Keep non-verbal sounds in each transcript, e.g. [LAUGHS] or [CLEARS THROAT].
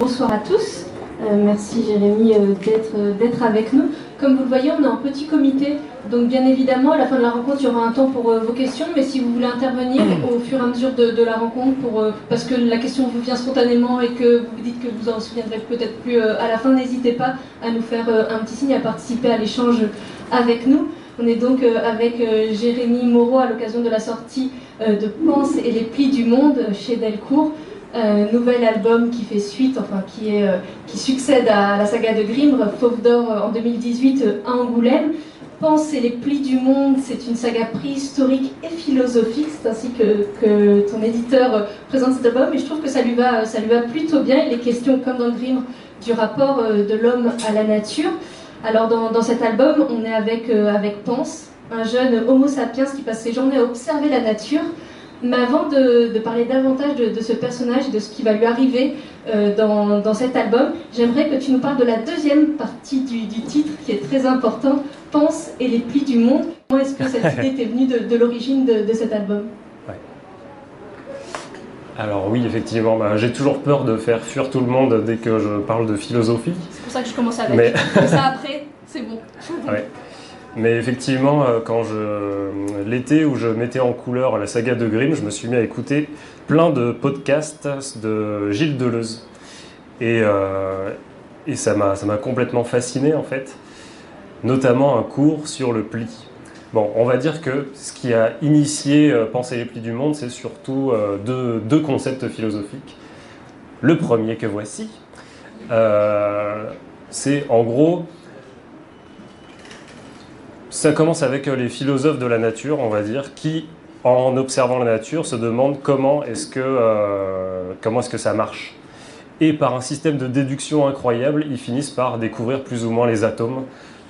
Bonsoir à tous. Euh, merci Jérémy euh, euh, d'être avec nous. Comme vous le voyez, on est en petit comité, donc bien évidemment, à la fin de la rencontre, il y aura un temps pour vos questions, mais si vous voulez intervenir au fur et à mesure de, la rencontre, parce que la question vous vient spontanément et que vous dites que vous en souviendrez peut-être plus à la fin, n'hésitez pas à nous faire un petit signe, à participer à l'échange avec nous. On est donc avec Jérémy Moreau à l'occasion de la sortie de Pense et les plis du monde chez Delcourt. Un nouvel album qui fait suite, enfin qui, est, euh, qui succède à la saga de Grimm, Fauve d'or euh, en 2018 euh, à Angoulême. Pense et les plis du monde, c'est une saga préhistorique et philosophique, c'est ainsi que, que, ton éditeur présente cet album, et je trouve que ça lui va, ça lui va plutôt bien. Il est question, comme dans Grimm, du rapport de l'homme à la nature. Alors dans, dans, cet album, on est avec, avec Pense, un jeune homo sapiens qui passe ses journées à observer la nature, mais avant de, parler davantage de, ce personnage et de ce qui va lui arriver euh, dans, cet album, j'aimerais que tu nous parles de la deuxième partie du, titre qui est très importante, Pense et les plis du monde. Comment est-ce que cette [LAUGHS] idée t'est venue de, l'origine de, cet album? Alors oui, effectivement, bah, j'ai toujours peur de faire fuir tout le monde dès que je parle de philosophie. C'est pour ça que je commence avec. Mais... Comme ça après, c'est bon. Mais effectivement, euh, quand je l'été où je mettais en couleur la saga de Grimm, je me suis mis à écouter plein de podcasts de Gilles Deleuze. Et, euh, ça m'a complètement fasciné en fait, notamment un cours sur le pli. Bon, on va dire que ce qui a initié euh, Penser les plis du monde, c'est surtout deux, deux, concepts philosophiques. Le premier que voici, c'est en gros ça commence avec euh, les philosophes de la nature, on va dire, qui, en observant la nature, se demandent comment est-ce que, euh, est-ce que ça marche. Et par un système de déduction incroyable, ils finissent par découvrir plus ou moins les atomes,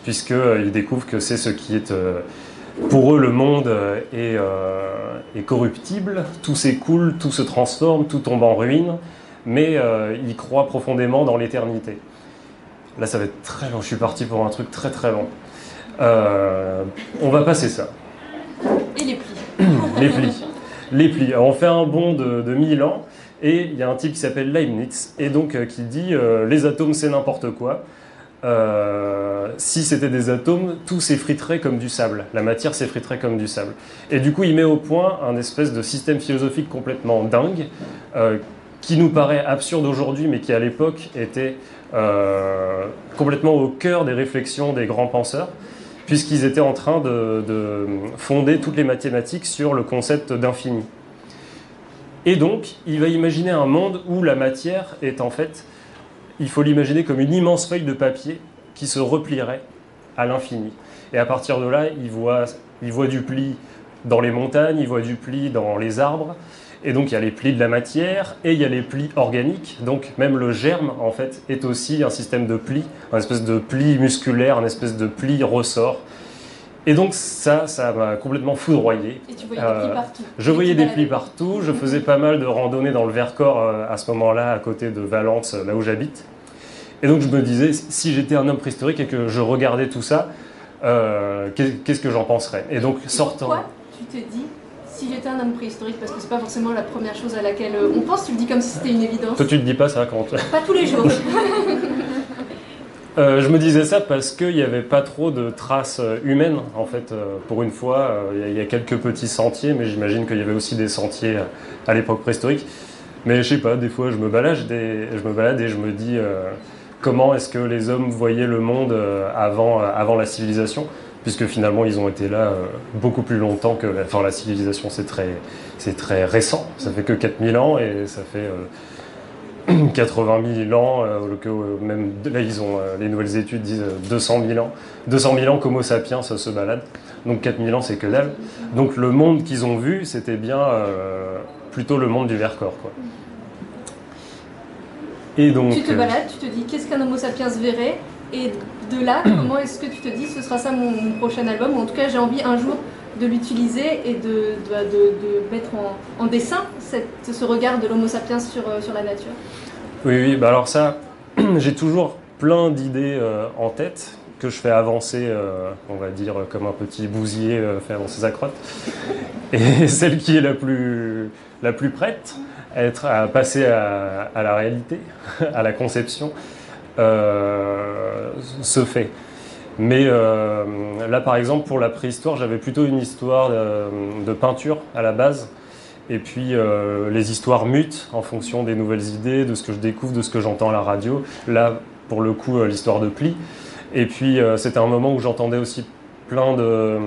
puisqu'ils euh, découvrent que c'est ce qui est... pour eux, le monde est, est, corruptible, tout s'écoule, tout se transforme, tout tombe en ruine, mais ils croient profondément dans l'éternité. Là, ça va être très long, je suis parti pour un truc très très long. Euh, on va passer ça. Et les plis. [CLEARS THROAT] les plis. Les plis. on fait un bond de, de 1000 ans et il y a un type qui s'appelle Leibniz et donc euh, qui dit euh, les atomes c'est n'importe quoi. si c'était des atomes, tout s'effriterait comme du sable. La matière s'effriterait comme du sable. Et du coup, il met au point un espèce de système philosophique complètement dingue, qui nous paraît absurde aujourd'hui, mais qui à l'époque était complètement au cœur des réflexions des grands penseurs puisqu'ils étaient en train de, fonder toutes les mathématiques sur le concept d'infini. Et donc, il va imaginer un monde où la matière est en fait, il faut l'imaginer comme une immense feuille de papier qui se replierait à l'infini. Et à partir de là, il voit, il voit du pli dans les montagnes, il voit du pli dans les arbres, et donc il y a les plis de la matière et il y a les plis organiques. Donc même le germe en fait est aussi un système de plis, un espèce de pli musculaire, un espèce de pli ressort. Et donc ça, ça m'a complètement foudroyé. Et tu voyais des plis euh, partout. Je voyais des plis partout. Je faisais pas mal de randonnées dans le Vercors euh, à ce moment-là, à côté de Valence, là où j'habite. Et donc je me disais, si j'étais un homme préhistorique et que je regardais tout ça, euh, qu'est-ce que j'en penserais? Et donc sortant. Pourquoi tu te dis si j'étais un homme préhistorique, parce que c'est pas forcément la première chose à laquelle euh, on pense, tu le dis comme si c'était une évidence. Toi, tu te dis pas ça quand [LAUGHS] Pas tous les jours. [LAUGHS] Euh, je me disais ça parce qu'il n'y avait pas trop de traces euh, humaines, en fait, pour une fois. Il y, a quelques petits sentiers, mais j'imagine qu'il y avait aussi des sentiers à l'époque préhistorique. Mais je sais pas, des fois, je me balade, je me balade et je me dis comment est-ce que les hommes voyaient le monde avant, avant la civilisation? Puisque finalement ils ont été là euh, beaucoup plus longtemps que enfin, la civilisation, c'est très, c'est très récent, ça fait que 4000 ans et ça fait 80 euh, [CLEARS THROAT] 000 ans, euh, que même là ils ont, les nouvelles études disent 200 000 ans, 200 000 ans qu'Homo sapiens se balade, donc 4000 ans c'est que dalle. Donc le monde qu'ils ont vu, c'était bien plutôt le monde du Vercors. Quoi. Et donc, tu te balades, tu te dis qu'est-ce qu'un Homo sapiens verrait? Et de là, [CLEARS THROAT] comment est-ce que tu te dis ce sera ça mon, prochain album Ou en tout cas, j'ai envie un jour de l'utiliser et de, de, mettre en, dessin ce regard de l'Homo sapiens sur, euh, sur la nature? Oui, oui, bah alors ça, [CLEARS THROAT] j'ai toujours plein d'idées euh, en tête que je fais avancer, euh, on va dire, comme un petit bousier fait avancer sa crotte. [LAUGHS] Et [LAUGHS] celle qui est la plus, la plus prête, être, à passer à, la réalité, [LAUGHS] à la conception, se fait. Mais là, par exemple, pour la préhistoire, j'avais plutôt une histoire de, peinture à la base. Et puis les histoires mutent en fonction des nouvelles idées, de ce que je découvre, de ce que j'entends à la radio. Là, pour le coup, l'histoire de pli. Et puis, c'était un moment où j'entendais aussi plein de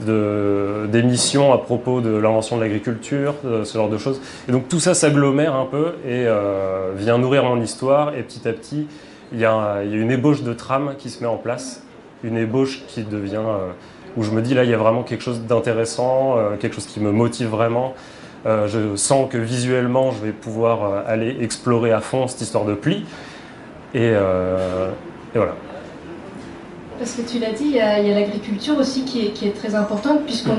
d'émissions à propos de l'invention de l'agriculture, ce genre de choses. Et donc tout ça s'agglomère un peu et euh, vient nourrir mon histoire. Et petit à petit, il y, a, une ébauche de trame qui se met en place, une ébauche qui devient euh, où je me dis là, il y a vraiment quelque chose d'intéressant, euh, quelque chose qui me motive vraiment. je sens que visuellement, je vais pouvoir aller explorer à fond cette histoire de pli. et voilà. Parce que tu l'as dit, il y a, l'agriculture aussi qui est, très importante, puisqu'on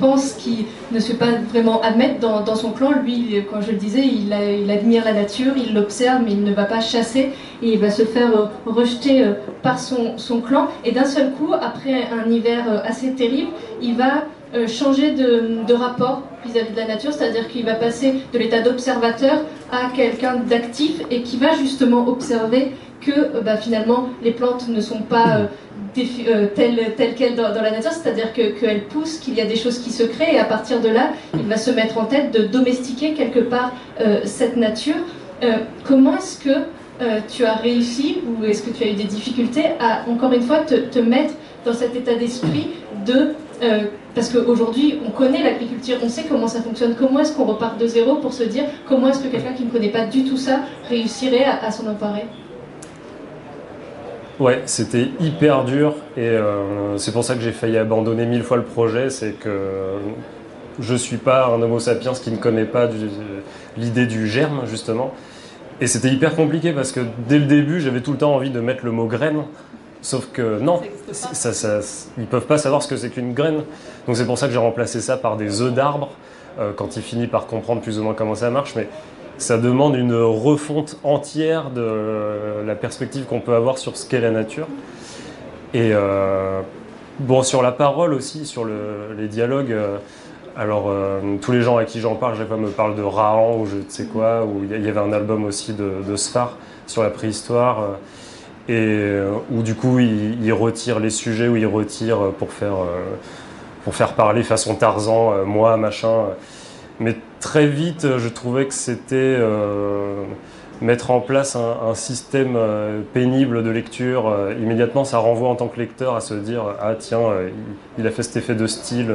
pense qu'il ne se fait pas vraiment admettre dans, son clan. Lui, quand je le disais, il, admire la nature, il l'observe, mais il ne va pas chasser, et il va se faire euh, rejeter euh, par son, clan. Et d'un seul coup, après un hiver euh, assez terrible, il va changer de, rapport vis-à-vis de la nature, c'est-à-dire qu'il va passer de l'état d'observateur à quelqu'un d'actif et qui va justement observer que bah, finalement les plantes ne sont pas euh, telle, qu'elle dans, la nature, c'est-à-dire qu'elle pousse, qu'il y a des choses qui se créent, et à partir de là, il va se mettre en tête de domestiquer quelque part euh, cette nature. Euh, comment est-ce que tu as réussi, ou est-ce que tu as eu des difficultés à, encore une fois, te, te mettre dans cet état d'esprit de... parce qu'aujourd'hui, on connaît l'agriculture, on sait comment ça fonctionne, comment est-ce qu'on repart de zéro pour se dire comment est-ce que quelqu'un qui ne connaît pas du tout ça réussirait à, à s'en emparer? Ouais, c'était hyper dur et euh, c'est pour ça que j'ai failli abandonner mille fois le projet. C'est que je suis pas un Homo sapiens qui ne connaît pas l'idée du germe justement. Et c'était hyper compliqué parce que dès le début, j'avais tout le temps envie de mettre le mot graine. Sauf que non, ça, ça, ils peuvent pas savoir ce que c'est qu'une graine. Donc c'est pour ça que j'ai remplacé ça par des œufs d'arbre euh, quand il finit par comprendre plus ou moins comment ça marche. Mais ça demande une refonte entière de la perspective qu'on peut avoir sur ce qu'est la nature. Et euh, bon, sur la parole aussi, sur les dialogues, euh, alors euh, tous les gens à qui j'en parle, chaque fois me parlent de Rahan ou je ne sais quoi, ou il y avait un album aussi de, de sur la préhistoire, et où du coup il, retire les sujets, où il retire pour faire, pour faire parler façon Tarzan, moi, machin. Mais très vite, je trouvais que c'était euh, mettre en place un, système euh, pénible de lecture. Euh, immédiatement, ça renvoie en tant que lecteur à se dire Ah, tiens, il, a fait cet effet de style.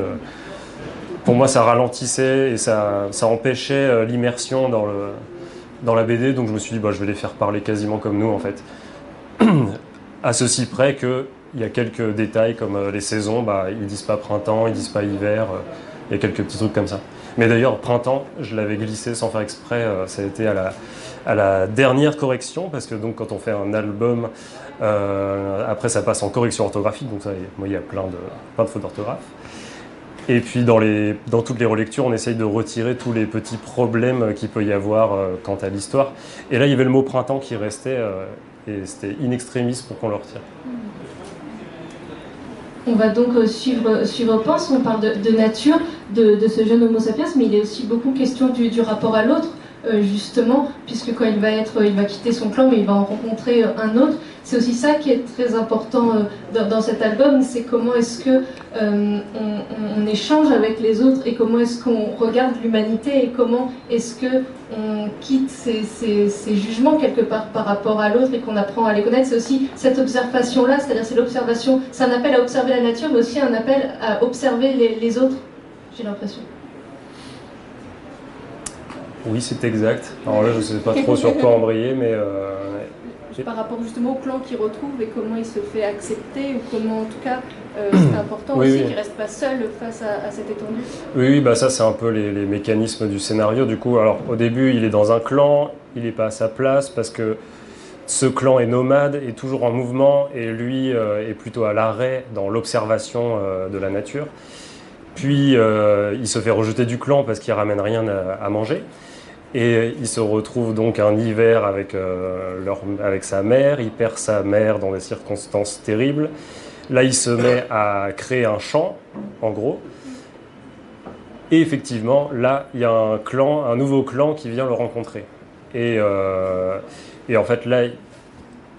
Pour moi, ça ralentissait et ça, ça empêchait l'immersion dans, dans la BD. Donc, je me suis dit bah, Je vais les faire parler quasiment comme nous, en fait. [CLEARS THROAT] à ceci près qu'il y a quelques détails comme les saisons, bah, ils disent pas printemps, ils disent pas hiver. Il y a quelques petits trucs comme ça. Mais d'ailleurs, printemps, je l'avais glissé sans faire exprès. Euh, ça a été à la, dernière correction, parce que donc quand on fait un album, euh, après ça passe en correction orthographique, donc ça, moi il y a plein de, fautes d'orthographe. Et puis dans, toutes les relectures, on essaye de retirer tous les petits problèmes qu'il peut y avoir euh, quant à l'histoire. Et là, il y avait le mot printemps qui restait, et c'était in extremis pour qu'on le retire. On va donc suivre, suivre Pense, on parle de, nature, de, ce jeune Homo sapiens, mais il est aussi beaucoup question du rapport à l'autre. Euh, justement, puisque quand il va être, il va quitter son clan, mais il va en rencontrer euh, un autre. C'est aussi ça qui est très important euh, dans, cet album, c'est comment est-ce que on, échange avec les autres et comment est-ce qu'on regarde l'humanité et comment est-ce que on quitte ces, jugements quelque part par rapport à l'autre et qu'on apprend à les connaître. C'est aussi cette observation-là, c'est-à-dire c'est l'observation, c'est un appel à observer la nature, mais aussi un appel à observer les autres. J'ai l'impression. Oui, c'est exact. Alors là, je ne sais pas trop sur quoi embrayer, mais. Euh, par rapport justement au clan qu'il retrouve et comment il se fait accepter, ou comment en tout cas euh, [CLEARS THROAT] c'est important aussi qu'il ne reste pas seul face à, cette étendue. Oui, bah ça c'est un peu les, mécanismes du scénario. Du coup, alors au début, il est dans un clan, il n'est pas à sa place parce que ce clan est nomade, est toujours en mouvement et lui euh, est plutôt à l'arrêt dans l'observation de la nature. Puis il se fait rejeter du clan parce qu'il ramène rien à manger. Et il se retrouve donc un hiver avec, euh, avec sa mère, il perd sa mère dans des circonstances terribles. Là, il se met à créer un champ, en gros. Et effectivement, là, il y a un clan, un nouveau clan qui vient le rencontrer. Et, euh, et en fait, là,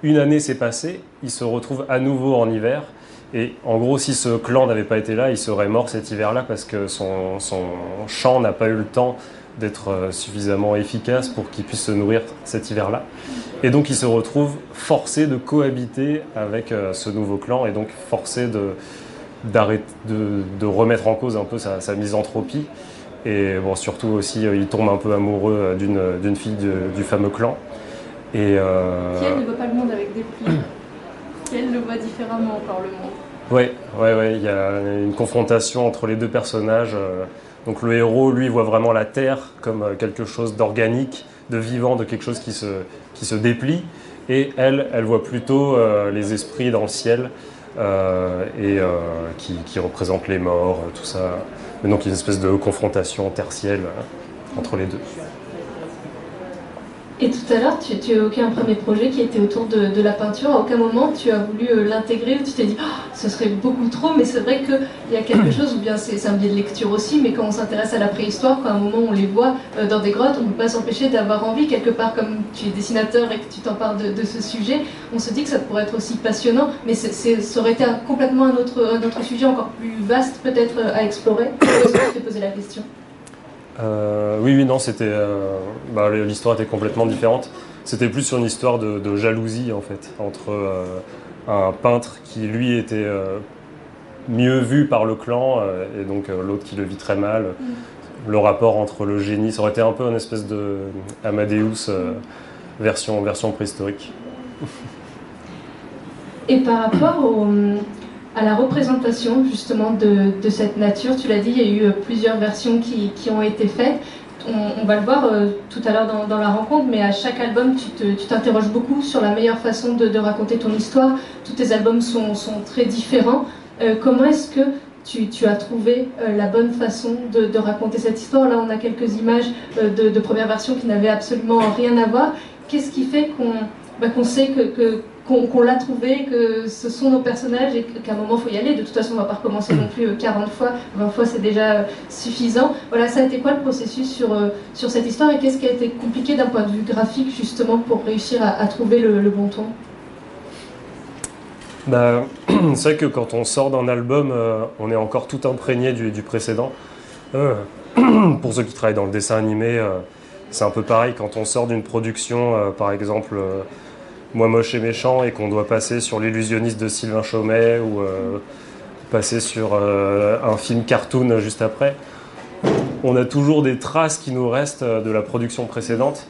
une année s'est passée, il se retrouve à nouveau en hiver. Et en gros, si ce clan n'avait pas été là, il serait mort cet hiver-là parce que son, son champ n'a pas eu le temps d'être euh, suffisamment efficace pour qu'il puisse se nourrir cet hiver-là. Et donc il se retrouve forcé de cohabiter avec euh, ce nouveau clan et donc forcé de, de, de remettre en cause un peu sa, sa misanthropie. Et bon, surtout aussi, euh, il tombe un peu amoureux d'une, fille du, fameux clan. Et. Qui elle ne voit pas le monde avec des plis Qui elle le voit différemment encore le monde Ouais, ouais, ouais. Il y a une confrontation entre les deux personnages. Donc le héros, lui, voit vraiment la Terre comme quelque chose d'organique, de vivant, de quelque chose qui se, qui se déplie. Et elle, elle voit plutôt euh, les esprits dans le ciel euh, et euh, qui, qui, représentent les morts, tout ça. Mais donc une espèce de confrontation tertielle entre les deux. Et tout à l'heure, tu, tu, évoquais un premier projet qui était autour de, de la peinture. À aucun moment tu as voulu euh, l'intégrer ou tu t'es dit oh, ce serait beaucoup trop, mais c'est vrai qu'il y a quelque [CLEARS THROAT] chose, ou bien c'est un biais de lecture aussi, mais quand on s'intéresse à la préhistoire, quand à un moment on les voit euh, dans des grottes, on ne peut pas s'empêcher d'avoir envie, quelque part, comme tu es dessinateur et que tu t'en parles de, de, ce sujet, on se dit que ça pourrait être aussi passionnant, mais c est, c est, ça aurait été un, complètement un autre, un autre sujet encore plus vaste peut-être euh, à explorer. Est-ce que tu t'es posé la question euh, oui, oui, non, c'était. Euh, bah, l'histoire était complètement différente. C'était plus sur une histoire de, de jalousie, en fait, entre euh, un peintre qui, lui, était mieux vu par le clan, et donc l'autre qui le vit très mal. Mm. Le rapport entre le génie, ça aurait été un peu une espèce de Amadeus version, version préhistorique. Et par rapport au à la représentation justement de, cette nature. Tu l'as dit, il y a eu euh, plusieurs versions qui, ont été faites. On, va le voir euh, tout à l'heure dans, la rencontre, mais à chaque album, tu t'interroges beaucoup sur la meilleure façon de, raconter ton histoire. Tous tes albums sont, très différents. Euh, comment est-ce que tu, as trouvé la bonne façon de, raconter cette histoire? Là, on a quelques images de, de première version qui n'avaient absolument rien à voir. Qu'est-ce qui fait qu'on bah, sait que qu'on qu l'a trouvé, que ce sont nos personnages et qu'à un moment il faut y aller. De toute façon, on ne va pas recommencer non plus 40 euh, fois, 20 fois c'est déjà euh, suffisant. Voilà, ça a été quoi le processus sur, euh, sur cette histoire et qu'est-ce qui a été compliqué d'un point de vue graphique justement pour réussir à, trouver le, bon ton? Bah, [CLEARS THROAT] C'est vrai que quand on sort d'un album, on est encore tout imprégné du, précédent. [CLEARS THROAT] Pour ceux qui travaillent dans le dessin animé, c'est un peu pareil quand on sort d'une production, par exemple moi moche et méchant et qu'on doit passer sur l'illusionniste de Sylvain Chaumet ou euh, passer sur euh, un film cartoon juste après, on a toujours des traces qui nous restent de la production précédente.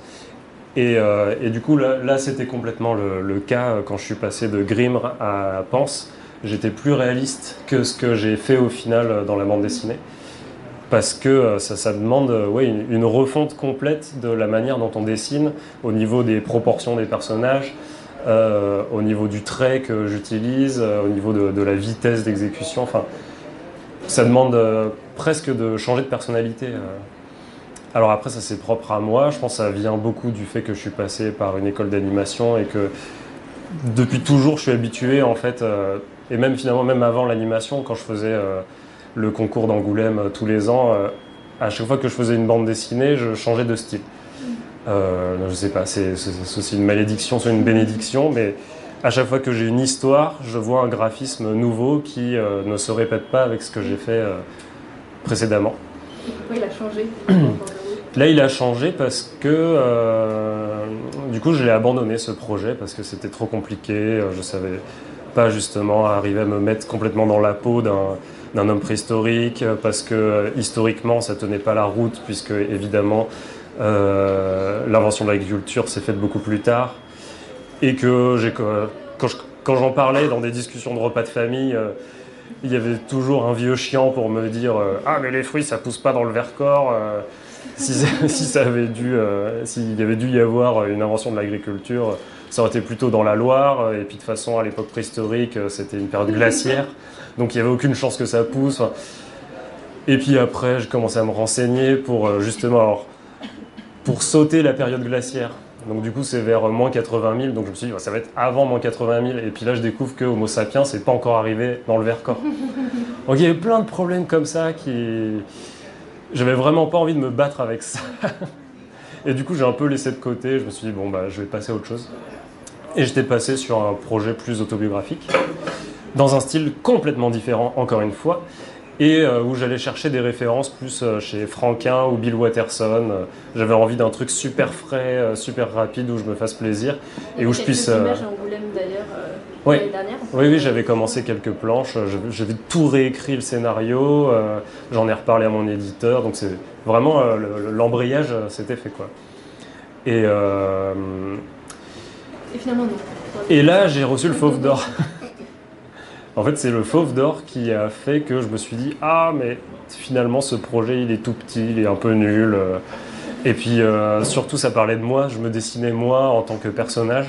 Et, euh, du coup, là, c'était complètement le, cas quand je suis passé de Grimre à Pense. J'étais plus réaliste que ce que j'ai fait au final dans la bande dessinée. Parce que ça, demande une, refonte complète de la manière dont on dessine au niveau des proportions des personnages, euh, au niveau du trait que j'utilise, euh, au niveau de, la vitesse d'exécution. Enfin, ça demande euh, presque de changer de personnalité. Alors après, ça c'est propre à moi. Je pense que ça vient beaucoup du fait que je suis passé par une école d'animation et que depuis toujours, je suis habitué en fait, et même finalement, même avant l'animation, quand je faisais le concours d'Angoulême tous les ans, à chaque fois que je faisais une bande dessinée, je changeais de style. Euh, je sais pas, c'est aussi une malédiction, c'est une bénédiction, mais à chaque fois que j'ai une histoire, je vois un graphisme nouveau qui euh, ne se répète pas avec ce que j'ai fait euh, précédemment. Pourquoi il a changé [CLEARS THROAT] Là, il a changé parce que du coup, je l'ai abandonné ce projet parce que c'était trop compliqué. Je savais pas justement arriver à me mettre complètement dans la peau d'un homme préhistorique parce que historiquement, ça tenait pas la route puisque évidemment L'invention de l'agriculture s'est faite beaucoup plus tard. Et que quand, je, quand j'en parlais dans des discussions de repas de famille, euh, il y avait toujours un vieux chiant pour me dire euh, Ah, mais les fruits, ça pousse pas dans le Vercors. Euh, [LAUGHS] si, si, ça avait dû, euh, s'il y avait dû y avoir une invention de l'agriculture, ça aurait été plutôt dans la Loire. Et puis de façon, à l'époque préhistorique, c'était une période glaciaire. Donc il n'y avait aucune chance que ça pousse. Et puis après, j'ai commencé à me renseigner pour justement. Pour sauter la période glaciaire. Donc du coup, c'est vers moins 80 000. Donc je me suis dit, ça va être avant moins 80 000. Et puis là, je découvre que Homo sapiens n'est pas encore arrivé dans le Vercors. [LAUGHS] Donc il y avait plein de problèmes comme ça qui, j'avais vraiment pas envie de me battre avec ça. [LAUGHS] Et du coup, j'ai un peu laissé de côté. Je me suis dit, bon, bah, je vais passer à autre chose. Et j'étais passé sur un projet plus autobiographique, dans un style complètement différent, encore une fois, et euh, où j'allais chercher des références plus euh, chez Franquin ou Bill Watterson. Euh, J'avais envie d'un truc super frais, super rapide, où je me fasse plaisir, et où je puisse... Images à Angoulême d'ailleurs Oui. dernière. Oui, oui, j'avais commencé quelques planches, j'avais tout réécrit le scénario, euh, j'en ai reparlé à mon éditeur, donc c'est vraiment euh, le- l'embrayage, euh, c'était fait quoi. Et, euh, Et finalement, non. et là, j'ai reçu le Fauve d'Or. [LAUGHS] en fait, c'est le Fauve d'Or qui a fait que je me suis dit Ah, mais finalement, ce projet, il est tout petit, il est un peu nul. euh. Et puis, euh, surtout, ça parlait de moi, je me dessinais moi en tant que personnage.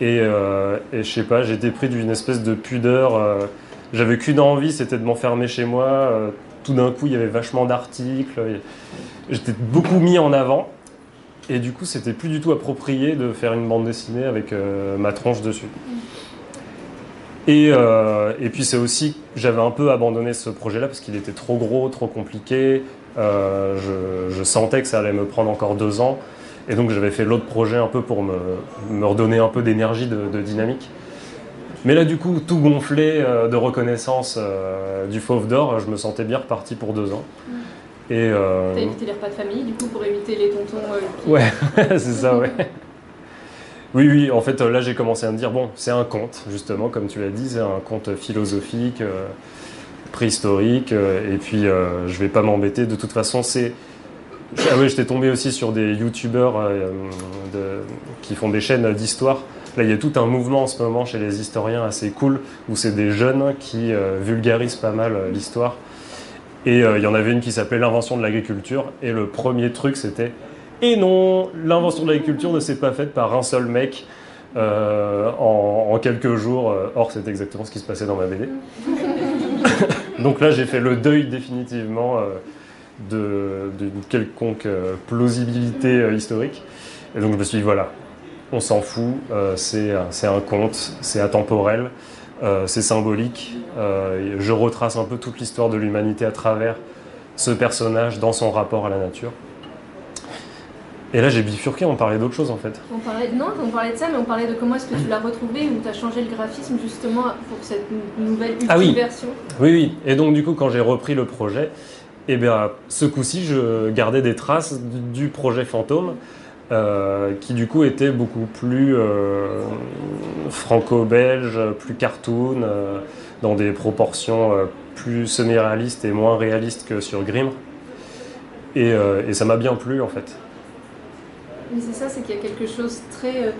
Et, euh, je sais pas, j'étais pris d'une espèce de pudeur. euh, J'avais qu'une envie, c'était de m'enfermer chez moi. Tout d'un coup, il y avait vachement d'articles. J'étais beaucoup mis en avant. Et du coup, c'était plus du tout approprié de faire une bande dessinée avec ma tronche dessus. Et, euh, et puis c'est aussi, j'avais un peu abandonné ce projet-là parce qu'il était trop gros, trop compliqué. Euh, je, je sentais que ça allait me prendre encore deux ans. Et donc j'avais fait l'autre projet un peu pour me, me redonner un peu d'énergie, de, de dynamique. Mais là, du coup, tout gonflé euh, de reconnaissance du Fauve d'Or, je me sentais bien reparti pour deux ans. Et, euh, T'as évité les repas de famille, du coup, pour éviter les tontons. qui- Ouais, [LAUGHS] c'est ça, ouais. Oui, oui, en fait, euh, là, j'ai commencé à me dire, bon, c'est un conte, justement, comme tu l'as dit, c'est un conte philosophique, euh, préhistorique, euh, et puis euh, je vais pas m'embêter, de toute façon, c'est... Ah oui, j'étais tombé aussi sur des youtubeurs qui font des chaînes d'histoire. Là, il y a tout un mouvement en ce moment chez les historiens assez cool, où c'est des jeunes qui vulgarisent pas mal l'histoire. Et il y en avait une qui s'appelait L'invention de l'agriculture, et le premier truc, c'était et non, l'invention de l'agriculture ne s'est pas faite par un seul mec euh, en, quelques jours. Euh, Or, c'est exactement ce qui se passait dans ma BD. [LAUGHS] Donc là, j'ai fait le deuil définitivement euh, d'une quelconque plausibilité historique. Et donc je me suis dit, voilà, on s'en fout, c'est un- conte, c'est atemporel, c'est symbolique. je retrace un peu toute l'histoire de l'humanité à travers ce personnage dans son rapport à la nature. Et là, j'ai bifurqué, on parlait d'autre chose en fait. On parlait, non, on parlait de ça, mais on parlait de comment est-ce que tu l'as retrouvé, où tu as changé le graphisme justement pour cette nou- nouvelle ultime Ah oui. version. Oui, oui. Et donc, du coup, quand j'ai repris le projet, eh bien, ce coup-ci, je gardais des traces du projet Fantôme, euh, qui du coup était beaucoup plus euh, franco-belge, plus cartoon, euh, dans des proportions plus semi-réalistes et moins réalistes que sur Grimm. Et, et ça m'a bien plu, en fait. Mais c'est ça, c'est qu'il y a quelque chose très euh,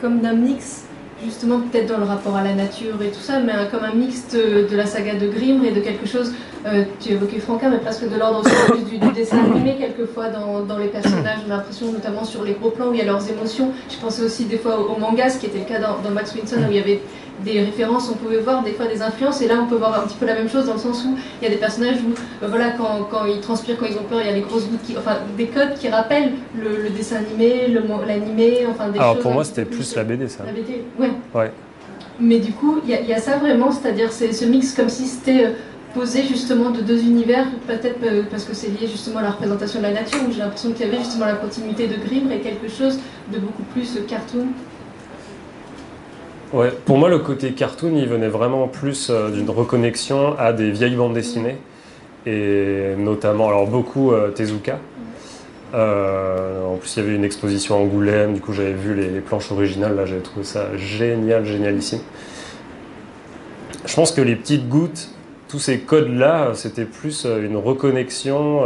comme d'un mix, justement peut-être dans le rapport à la nature et tout ça, mais comme un mix de, la saga de Grimm et de quelque chose, euh, tu évoquais Franquin, mais presque de l'ordre du, dessin animé quelquefois dans, les personnages, j'ai l'impression notamment sur les gros plans où il y a leurs émotions. Je pensais aussi des fois au, au manga, ce qui était le cas dans, dans Max Winson, où il y avait des références, on pouvait voir des fois des influences, et là on peut voir un petit peu la même chose dans le sens où il y a des personnages où, euh, voilà, quand, quand ils transpirent, quand ils ont peur, il y a des grosses gouttes, qui, enfin des codes qui rappellent le, le dessin animé, l'animé, enfin des Alors, choses pour moi, petit c'était plus la BD, ça. la BD, ouais. Ouais. Mais du coup, il y, a- il y a ça vraiment, c'est-à-dire c'est ce mix comme si c'était euh, posé justement de deux univers, peut-être euh, parce que c'est lié justement à la représentation de la nature, où j'ai l'impression qu'il y avait justement la continuité de Grimm et quelque chose de beaucoup plus cartoon. Ouais, pour moi, le côté cartoon, il venait vraiment plus euh, d'une reconnexion à des vieilles bandes dessinées, et notamment, alors beaucoup euh, Tezuka. Euh, en plus, il y avait une exposition à Angoulême, du coup, j'avais vu les, les planches originales, là, j'avais trouvé ça génial, génialissime. Je pense que les petites gouttes, tous ces codes-là, c'était plus une reconnexion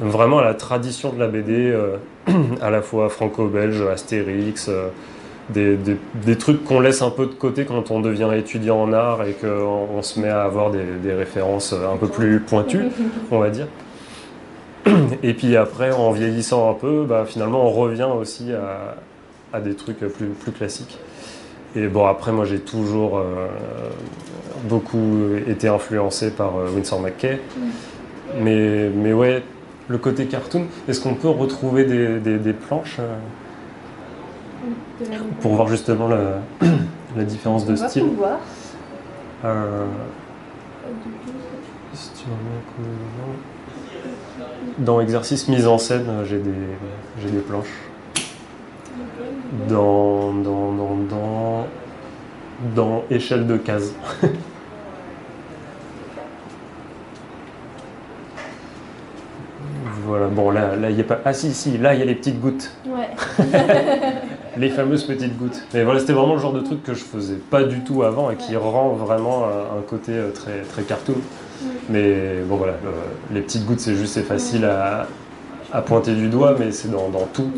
vraiment à la tradition de la BD, [CLEARS THROAT] à la fois franco-belge, Astérix. Des, des- des trucs qu'on laisse un peu de côté quand on devient étudiant en art et qu'on on se met à avoir des, des références un peu plus pointues, on va dire. Et puis après, en vieillissant un peu, bah, finalement, on revient aussi à, à des trucs plus, plus classiques. Et bon, après, moi, j'ai toujours euh, beaucoup été influencé par euh, Winsor McKay. Mais, mais ouais, le côté cartoon, est-ce qu'on peut retrouver des, des- des planches euh, pour voir justement la, [CLEARS THROAT] la différence de style. pouvoir. Euh, Dans exercice mise en scène, j'ai des, j'ai des planches. Dans, dans, dans, dans, dans échelle de case. [LAUGHS] voilà, bon là, là il n'y a pas. Ah si, si, là il y a les petites gouttes. Ouais. [LAUGHS] les fameuses petites gouttes. Mais voilà, c'était vraiment le genre de truc que je faisais pas du tout avant et qui rend vraiment un côté euh, très, très cartoon. Mais bon voilà, euh, les petites gouttes c'est juste c'est facile à, pointer du doigt, mais c'est dans, tout.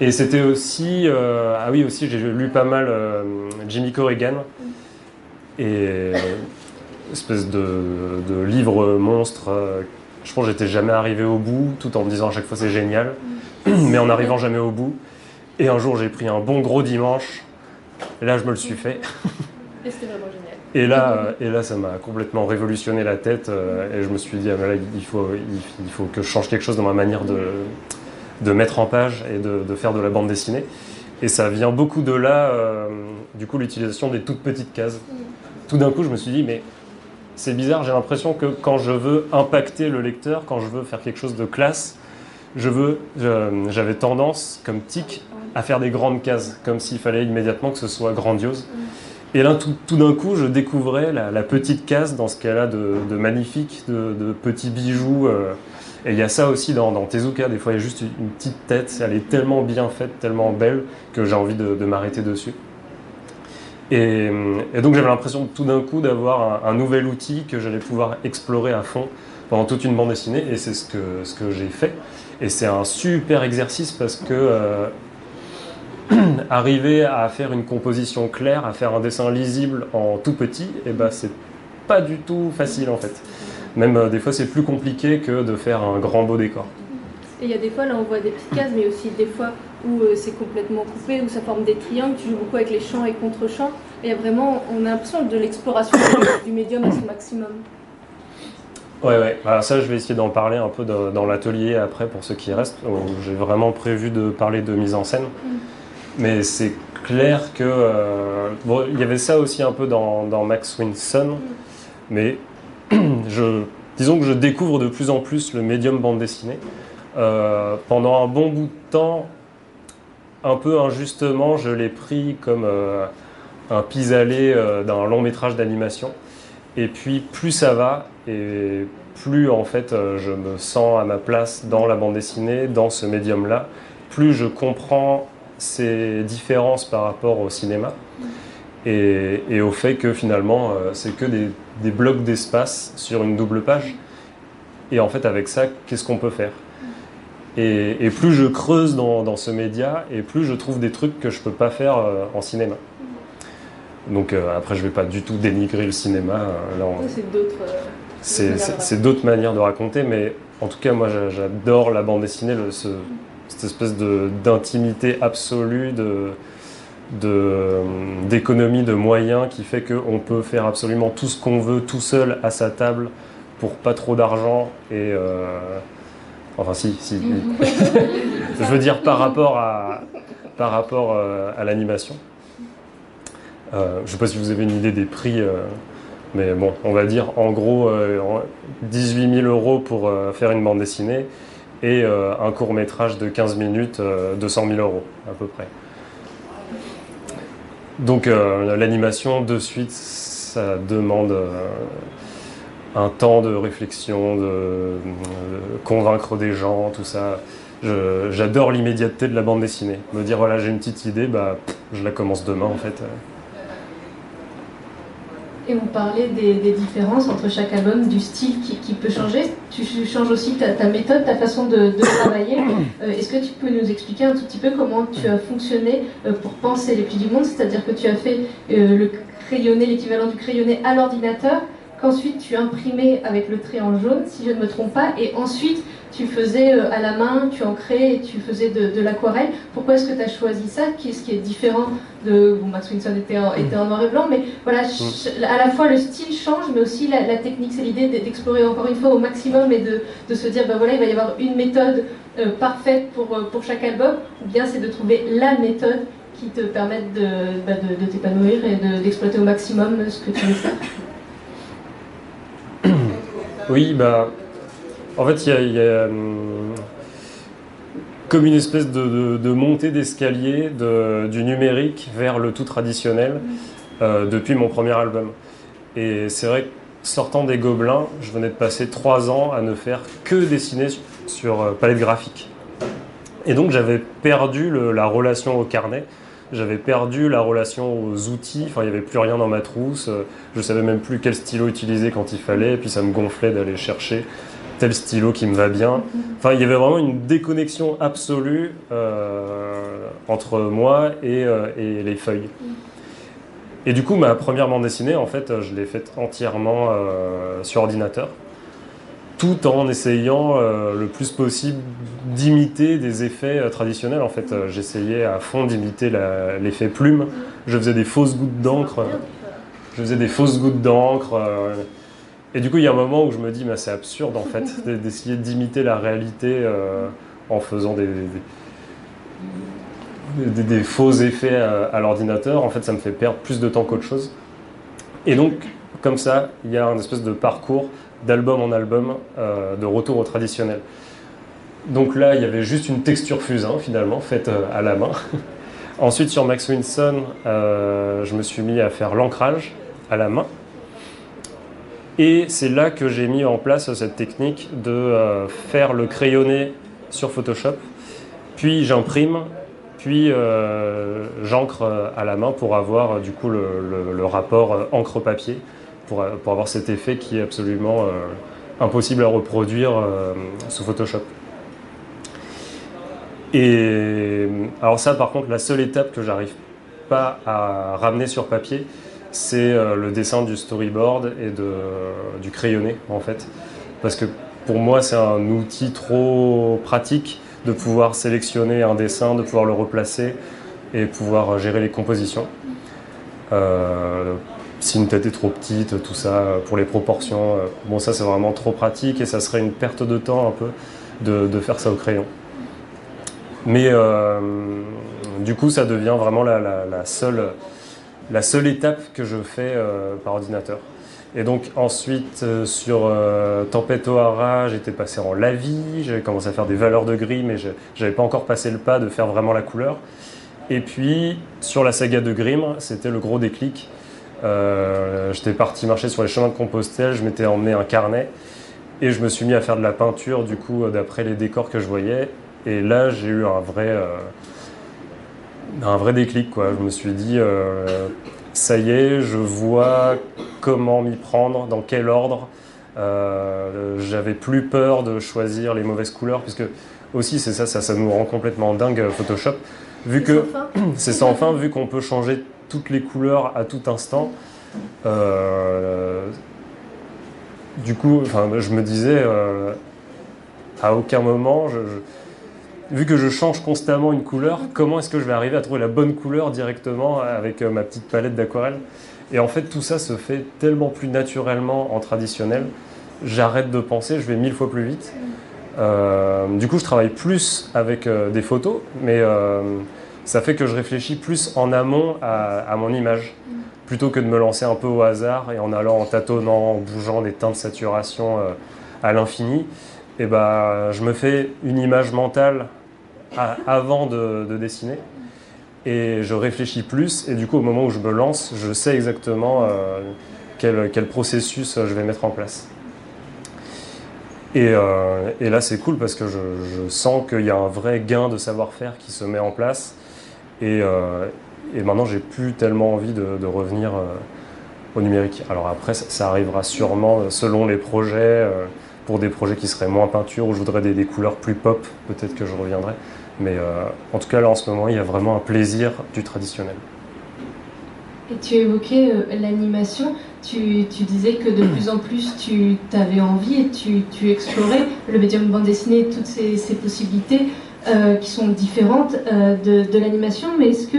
Et c'était aussi, euh, ah oui aussi j'ai lu pas mal Jimmy Corrigan et espèce de, de livre monstre. je pense que j'étais jamais arrivé au bout, tout en me disant à chaque fois c'est génial, mais en n'arrivant jamais au bout. Et un jour, j'ai pris un bon gros dimanche. Et là, je me le suis fait. [LAUGHS] Et c'était vraiment génial. Et là, euh, et là ça m'a complètement révolutionné la tête. Euh, et je me suis dit, ah, là, il, faut, il, faut que je change quelque chose dans ma manière de, de mettre en page et de, de, faire de la bande dessinée. Et ça vient beaucoup de là, euh, du coup, l'utilisation des toutes petites cases. Tout d'un coup, je me suis dit, mais c'est bizarre, j'ai l'impression que quand je veux impacter le lecteur, quand je veux faire quelque chose de classe, je veux, j'avais tendance, comme tic, à faire des grandes cases, comme s'il fallait immédiatement que ce soit grandiose. Et là, tout, d'un coup, je découvrais la, petite case dans ce qu'elle a de, magnifique, de, petits bijoux. Euh. et il y a ça aussi dans, Tezuka, des fois il y a juste une petite tête, elle est tellement bien faite, tellement belle, que j'ai envie de, m'arrêter dessus. Et, donc j'avais l'impression tout d'un coup d'avoir un, nouvel outil que j'allais pouvoir explorer à fond pendant toute une bande dessinée, et c'est ce que, ce que j'ai fait. Et c'est un super exercice parce que euh, [CLEARS THROAT] arriver à faire une composition claire, à faire un dessin lisible en tout petit, et eh ben c'est pas du tout facile en fait. Même euh, des fois c'est plus compliqué que de faire un grand beau décor. Et il y a des fois là on voit des petites cases, mais aussi des fois où euh, c'est complètement coupé, où ça forme des triangles, tu joues beaucoup avec les champs et contre-champs. Et il y a vraiment, on a l'impression de l'exploration [COUGHS] du médium à son maximum. Ouais, ouais. Alors ça, je vais essayer d'en parler un peu dans l'atelier après pour ceux qui restent. J'ai vraiment prévu de parler de mise en scène. Mm. Mais c'est clair que. Euh, bon, il y avait ça aussi un peu dans, Max Winson, mais [CLEARS THROAT] je, disons que je découvre de plus en plus le médium bande dessinée. Euh, pendant un bon bout de temps, un peu injustement, je l'ai pris comme euh, un pis-aller d'un long métrage d'animation. Et puis plus ça va, et plus en fait je me sens à ma place dans la bande dessinée, dans ce médium-là, plus je comprends ces différences par rapport au cinéma et, au fait que finalement euh, c'est que des, blocs d'espace sur une double page. Et en fait avec ça, qu'est-ce qu'on peut faire? Et, plus je creuse dans, ce média, et plus je trouve des trucs que je ne peux pas faire euh, en cinéma. Donc euh, après, je ne vais pas du tout dénigrer le cinéma. c'est d'autres manières de raconter, mais en tout cas, moi, j'adore la bande dessinée, le, ce, cette espèce d'intimité absolue, d'économie de, moyens qui fait qu'on peut faire absolument tout ce qu'on veut tout seul à sa table pour pas trop d'argent et euh, enfin si si. [LAUGHS] Je veux dire par rapport à par rapport euh, à l'animation. Euh, je sais pas si vous avez une idée des prix mais bon on va dire en gros 18 000 euros pour faire une bande dessinée et euh, un court métrage de 15 minutes, 200 euh, 000 euros à peu près. Donc euh, l'animation, de suite, ça demande un temps de réflexion, de, convaincre des gens, tout ça. J'adore l'immédiateté de la bande dessinée. Me dire voilà j'ai une petite idée, bah je la commence demain en fait. Et on parlait des, différences entre chaque album, du style qui, peut changer. Tu changes aussi ta, méthode, ta façon de, travailler. [COUGHS] Euh, est-ce que tu peux nous expliquer un tout petit peu comment tu as fonctionné euh, pour penser les plis du monde? C'est-à-dire que tu as fait euh, le crayonné, l'équivalent du crayonné à l'ordinateur, qu'ensuite tu imprimais avec le trait en jaune, si je ne me trompe pas, et ensuite tu faisais euh, à la main, tu ancrais et tu faisais de, l'aquarelle. Pourquoi est-ce que tu as choisi ça? Qu'est-ce qui est différent de. Bon, Max Winson était en, était en noir et blanc, mais voilà, mm. à la fois le style change, mais aussi la, technique. C'est l'idée d'explorer encore une fois au maximum et de, de se dire, ben voilà, il va y avoir une méthode euh, parfaite pour, euh, pour chaque album, ou bien c'est de trouver la méthode qui te permette de, bah, de, t'épanouir et d'exploiter au maximum ce que tu veux faire. Oui, bah, en fait, il y a, hum, comme une espèce de, montée d'escalier du numérique vers le tout traditionnel euh, depuis mon premier album. Et c'est vrai que sortant des Gobelins, je venais de passer trois ans à ne faire que dessiner sur, euh, palette graphique. Et donc j'avais perdu la relation au carnet, j'avais perdu la relation aux outils, enfin il n'y avait plus rien dans ma trousse, je savais même plus quel stylo utiliser quand il fallait, et puis ça me gonflait d'aller chercher tel stylo qui me va bien. Enfin, il y avait vraiment une déconnexion absolue euh, entre moi euh, et, les feuilles. Et du coup, ma première bande dessinée, en fait, je l'ai faite entièrement euh, sur ordinateur, tout en essayant le plus possible d'imiter des effets traditionnels. En fait, j'essayais à fond d'imiter l'effet plume. Je faisais des fausses gouttes d'encre. Je faisais des fausses gouttes d'encre. Et du coup, il y a un moment où je me dis, c'est absurde en fait, [LAUGHS] d'essayer d'imiter la réalité euh, en faisant des, des, faux effets à, l'ordinateur. En fait, ça me fait perdre plus de temps qu'autre chose. Et donc, comme ça, il y a un espèce de parcours d'album en album, euh, de retour au traditionnel. Donc là, il y avait juste une texture fusain finalement, faite euh, à la main. [LAUGHS] Ensuite, sur Max Winson, je me suis mis à faire l'ancrage à la main. Et c'est là que j'ai mis en place cette technique de euh, faire le crayonné sur Photoshop, puis j'imprime, puis euh, euh, à la main pour avoir du coup le, rapport encre-papier, pour, pour, avoir cet effet qui est absolument impossible à reproduire sous Photoshop. Et alors ça par contre, la seule étape que j'arrive pas à ramener sur papier, c'est euh, le dessin du storyboard et de, du crayonné en fait. Parce que pour moi c'est un outil trop pratique de pouvoir sélectionner un dessin, de pouvoir le replacer et pouvoir gérer les compositions. Euh, si une tête est trop petite, tout ça, pour les proportions, euh, bon ça c'est vraiment trop pratique et ça serait une perte de temps un peu de, faire ça au crayon. Mais du coup ça devient vraiment la seule la seule étape que je fais euh, par ordinateur. Et donc ensuite euh, sur euh, Tempête O'Hara, j'étais passé en lavis, j'avais commencé à faire des valeurs de gris, mais je n'avais pas encore passé le pas de faire vraiment la couleur. Et puis sur la saga de Grimm, c'était le gros déclic. J'étais parti marcher sur les chemins de Compostelle, je m'étais emmené un carnet et je me suis mis à faire de la peinture du coup d'après les décors que je voyais. Et là j'ai eu un vrai un vrai déclic. Quoi. Je me suis dit, euh, ça y est, je vois comment m'y prendre, dans quel ordre. Euh, j'avais plus peur de choisir les mauvaises couleurs, puisque aussi c'est ça, ça, ça nous rend complètement dingue euh, Photoshop. Vu que [CLEARS THROAT] c'est sans fin, vu qu'on peut changer toutes les couleurs à tout instant. du coup, enfin, je me disais, à aucun moment, je vu que je change constamment une couleur, comment est-ce que je vais arriver à trouver la bonne couleur directement avec euh, ma petite palette d'aquarelle? Et en fait, tout ça se fait tellement plus naturellement en traditionnel. J'arrête de penser, je vais mille fois plus vite. Euh, du coup, je travaille plus avec euh, des photos, mais ça fait que je réfléchis plus en amont à, mon image, plutôt que de me lancer un peu au hasard et en allant en tâtonnant, en bougeant des teintes de saturation à l'infini. Et bah, je me fais une image mentale avant de, dessiner. Et je réfléchis plus, et du coup, au moment où je me lance, je sais exactement euh, quel, processus je vais mettre en place. Et, euh, là, c'est cool parce que je sens qu'il y a un vrai gain de savoir-faire qui se met en place. Et, euh, et maintenant, j'ai plus tellement envie de, revenir au numérique. Alors après, ça, arrivera sûrement selon les projets. pour des projets qui seraient moins peinture, où je voudrais des, couleurs plus pop, peut-être que je reviendrai. Mais euh, en tout cas, là, en ce moment, il y a vraiment un plaisir du traditionnel. Et tu évoquais euh, l'animation. Tu, tu, disais que de plus en plus, tu avais envie et tu, tu, explorais le médium bande dessinée, toutes ces, ces possibilités euh, qui sont différentes de, de l'animation. Mais est-ce que,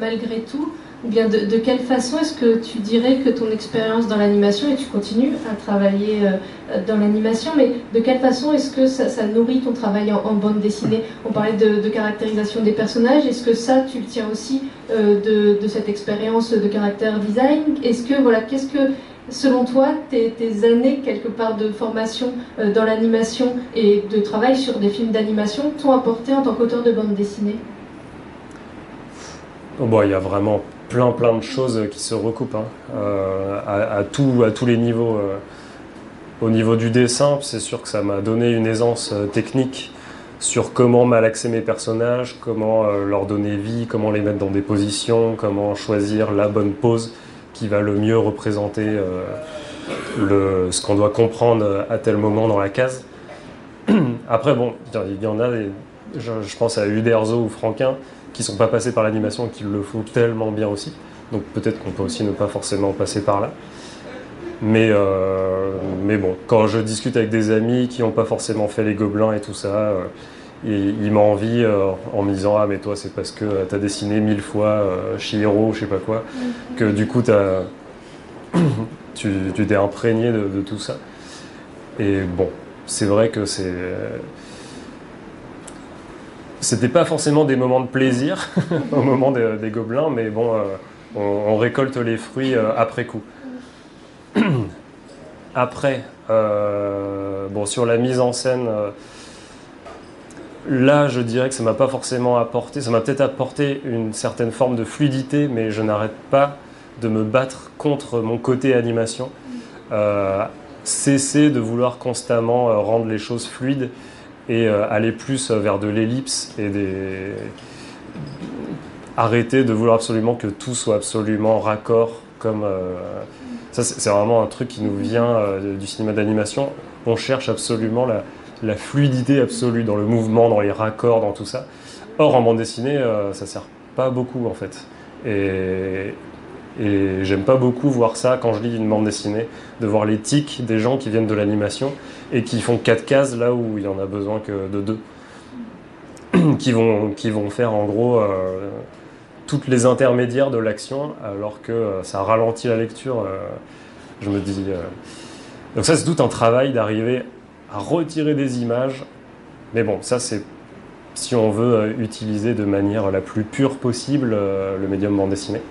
malgré tout, ou bien de, quelle façon est-ce que tu dirais que ton expérience dans l'animation, et tu continues à travailler euh, dans l'animation, mais de quelle façon est-ce que ça, nourrit ton travail en, bande dessinée? On parlait de, caractérisation des personnages, est-ce que ça, tu le tiens aussi euh, de, cette expérience de caractère design? Est-ce que, voilà, qu'est-ce que selon toi, tes, années quelque part de formation euh, dans l'animation et de travail sur des films d'animation t'ont apporté en tant qu'auteur de bande dessinée? Oh, bon, Il y a vraiment plein plein de choses qui se recoupent hein. euh, à tous les niveaux. Euh. Au niveau du dessin, c'est sûr que ça m'a donné une aisance technique sur comment malaxer mes personnages, comment leur donner vie, comment les mettre dans des positions, comment choisir la bonne pose qui va le mieux représenter euh, le, ce qu'on doit comprendre à tel moment dans la case. [CLEARS THROAT] Après, bon, il y en a, je, pense à Uderzo ou Franquin, qui sont pas passés par l'animation et qui le font tellement bien aussi. Donc peut-être qu'on peut aussi ne pas forcément passer par là. Mais, euh, mais bon, quand je discute avec des amis qui n'ont pas forcément fait les gobelins et tout ça, euh, ils m'ont envie euh, en me disant Ah, mais toi, c'est parce que tu as dessiné mille fois chez Hiro, je sais pas quoi, que du coup, as, [COUGHS] tu t'es imprégné de, tout ça. Et bon, c'est vrai que c'est. C'était pas forcément des moments de plaisir [LAUGHS] au moment des, gobelins, mais bon, on, récolte les fruits après coup. [COUGHS] Après, euh, bon, sur la mise en scène, euh, là, je dirais que ça m'a pas forcément apporté. Ça m'a peut-être apporté une certaine forme de fluidité, mais je n'arrête pas de me battre contre mon côté animation. Euh, cesser de vouloir constamment rendre les choses fluides et aller plus vers de l'ellipse et des arrêter de vouloir absolument que tout soit absolument raccord comme ça, c'est vraiment un truc qui nous vient euh, du cinéma d'animation. On cherche absolument la, fluidité absolue dans le mouvement, dans les raccords, dans tout ça. Or, en bande dessinée, euh, ça sert pas beaucoup en fait. Et, j'aime pas beaucoup voir ça quand je lis une bande dessinée, de voir les tics des gens qui viennent de l'animation et qui font quatre cases là où il y en a besoin que de deux. [CLEARS THROAT] qui, vont, qui vont faire en gros euh, toutes les intermédiaires de l'action, alors que euh, ça ralentit la lecture. Euh, je me dis. Donc, ça, c'est tout un travail d'arriver retirer des images. Mais bon, ça, c'est si on veut utiliser de manière la plus pure possible le médium bande dessinée.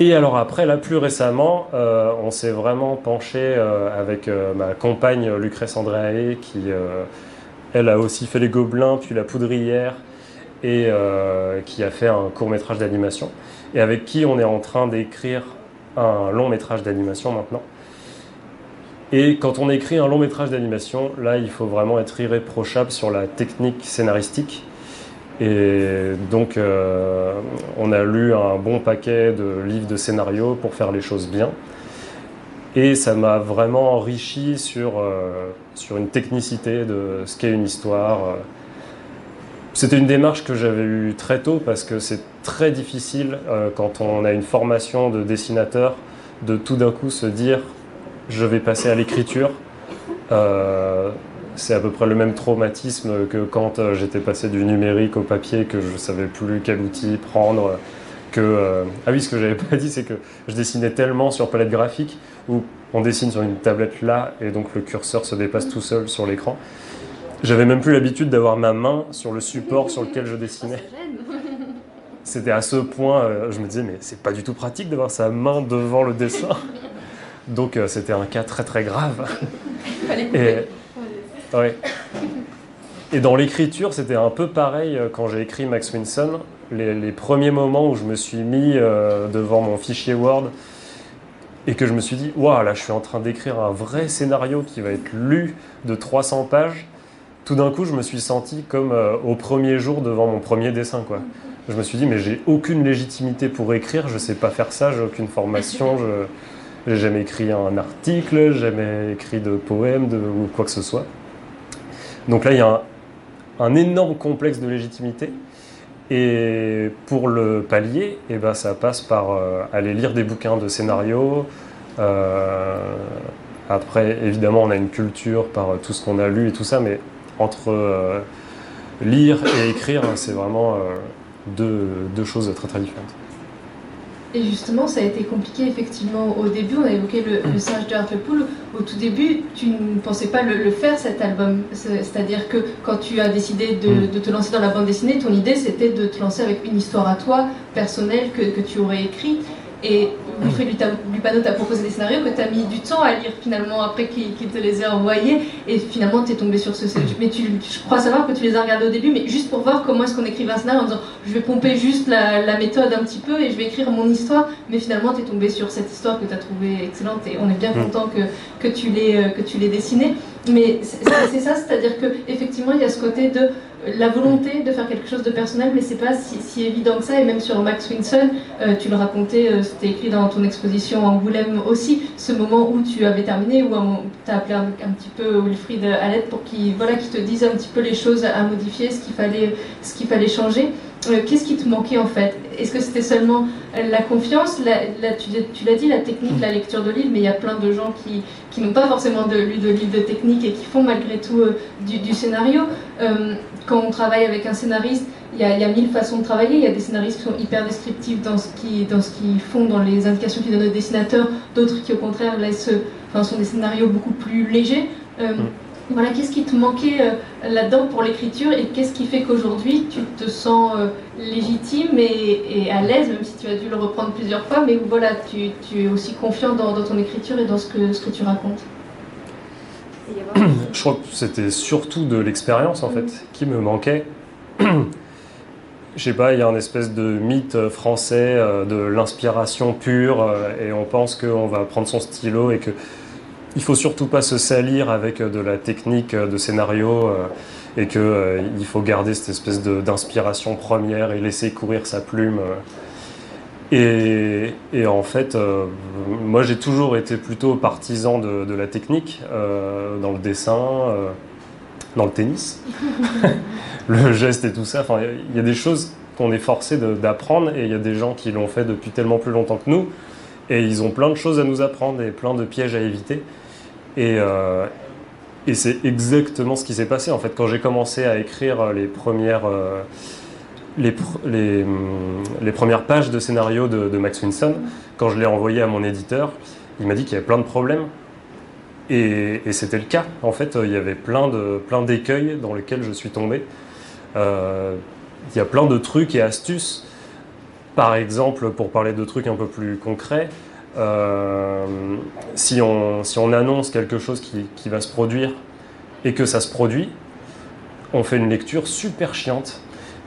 Et alors après, là plus récemment, on s'est vraiment penché avec ma compagne Lucrèce Andréae, qui elle a aussi fait les Gobelins, puis la Poudrière, et euh, qui a fait un court métrage d'animation et avec qui on est en train d'écrire un long métrage d'animation maintenant. Et quand on écrit un long métrage d'animation, là il faut vraiment être irréprochable sur la technique scénaristique. Et donc euh, on a lu un bon paquet de livres de scénario pour faire les choses bien. Et ça m'a vraiment enrichi sur, euh, sur une technicité de ce qu'est une histoire c'était une démarche que j'avais eue très tôt parce que c'est très difficile euh, quand on a une formation de dessinateur de tout d'un coup se dire je vais passer à l'écriture. Euh, c'est à peu près le même traumatisme que quand euh, j'étais passé du numérique au papier, que je savais plus quel outil prendre. Que, ah oui, ce que j'avais [LAUGHS] pas dit, c'est que je dessinais tellement sur palette graphique où on dessine sur une tablette là et donc le curseur se dépasse tout seul sur l'écran j'avais même plus l'habitude d'avoir ma main sur le support sur lequel je dessinais. [LAUGHS] C'était à ce point, euh, je me disais, mais c'est pas du tout pratique d'avoir sa main devant le dessin. [LAUGHS] Donc euh, c'était un cas très très grave. Et, Et dans l'écriture, c'était un peu pareil euh, quand j'ai écrit Max Winson. Les, premiers moments où je me suis mis devant mon fichier Word et que je me suis dit, waouh, là je suis en train d'écrire un vrai scénario qui va être lu de 300 pages tout d'un coup, je me suis senti comme euh, au premier jour devant mon premier dessin. Quoi. Je me suis dit, mais j'ai aucune légitimité pour écrire, je ne sais pas faire ça, j'ai aucune formation, je n'ai jamais écrit un article, jamais écrit de poème de, ou quoi que ce soit. Donc là, il y a un, énorme complexe de légitimité. Et pour le pallier, eh ben, ça passe par euh, aller lire des bouquins de scénario. Euh, après, évidemment, on a une culture par tout ce qu'on a lu et tout ça, mais entre euh, lire et écrire, c'est vraiment euh, deux, choses très très différentes. Et justement, ça a été compliqué effectivement au début. On a évoqué le, le singe de Hartlepool. Au tout début, tu ne pensais pas le, faire cet album. C'est-à-dire que quand tu as décidé mm. de, te lancer dans la bande dessinée, ton idée c'était de te lancer avec une histoire à toi, personnelle, que, que tu aurais écrite. Et Wilfried Lupano t'a proposé des scénarios que tu as mis du temps à lire finalement après qu'il te les ait envoyés. Et finalement, tu es tombé sur ce scénario. Mais tu, je crois savoir que tu les as regardés au début, mais juste pour voir comment est-ce qu'on écrivait un scénario en disant je vais pomper juste la, méthode un petit peu et je vais écrire mon histoire. Mais finalement, tu es tombé sur cette histoire que tu as trouvée excellente et on est bien mm. content que, que tu l'aies dessinée. Mais c'est ça, c'est-à-dire qu'effectivement, il y a ce côté de la volonté de faire quelque chose de personnel, mais c'est pas si, évident que ça. Et même sur Max Winson, euh, tu le racontais, euh, c'était écrit dans ton exposition Angoulême aussi, ce moment où tu avais terminé, où tu as appelé un, petit peu Wilfried à l'aide pour qu'il voilà, te dise un petit peu les choses à modifier, ce qu'il fallait, ce qu'il fallait changer. Euh, qu'est-ce qui te manquait en fait? Est-ce que c'était seulement la confiance? La, Tu, l'as dit, la technique, la lecture de livres, mais il y a plein de gens qui, qui n'ont pas forcément de, lu de livres de technique et qui font malgré tout du, scénario quand on travaille avec un scénariste, il y, a, mille façons de travailler. Il y a des scénaristes qui sont hyper descriptifs dans ce qu'ils font, dans les indications qu'ils donnent aux dessinateurs, d'autres qui au contraire laissent, enfin, sont des scénarios beaucoup plus légers. Euh, mm. Voilà, qu'est-ce qui te manquait euh, là-dedans pour l'écriture et qu'est-ce qui fait qu'aujourd'hui tu te sens euh, légitime et, à l'aise, même si tu as dû le reprendre plusieurs fois, mais voilà, tu, es aussi confiant dans, ton écriture et dans ce que, ce que tu racontes? [COUGHS] Je crois que c'était surtout de l'expérience en fait qui me manquait. [COUGHS] Je sais pas, il y a un espèce de mythe français euh, de l'inspiration pure et on pense qu'on va prendre son stylo et que il faut surtout pas se salir avec de la technique de scénario euh, et qu'il faut garder cette espèce d'inspiration première et laisser courir sa plume. Et, en fait, euh, moi j'ai toujours été plutôt partisan de, la technique euh, dans le dessin, euh, dans le tennis, [LAUGHS] le geste et tout ça. Enfin, il y a des choses qu'on est forcé d'apprendre et il y a des gens qui l'ont fait depuis tellement plus longtemps que nous et ils ont plein de choses à nous apprendre et plein de pièges à éviter. Et, et c'est exactement ce qui s'est passé en fait quand j'ai commencé à écrire les premières les, hum, les, premières pages de scénario de, Max Winson, quand je l'ai envoyé à mon éditeur, il m'a dit qu'il y avait plein de problèmes. Et, c'était le cas. En fait, il y avait plein, de, plein d'écueils dans lesquels je suis tombé. Euh, il y a plein de trucs et astuces. Par exemple, pour parler de trucs un peu plus concrets, euh, si, on, si on annonce quelque chose qui, qui va se produire et que ça se produit, on fait une lecture super chiante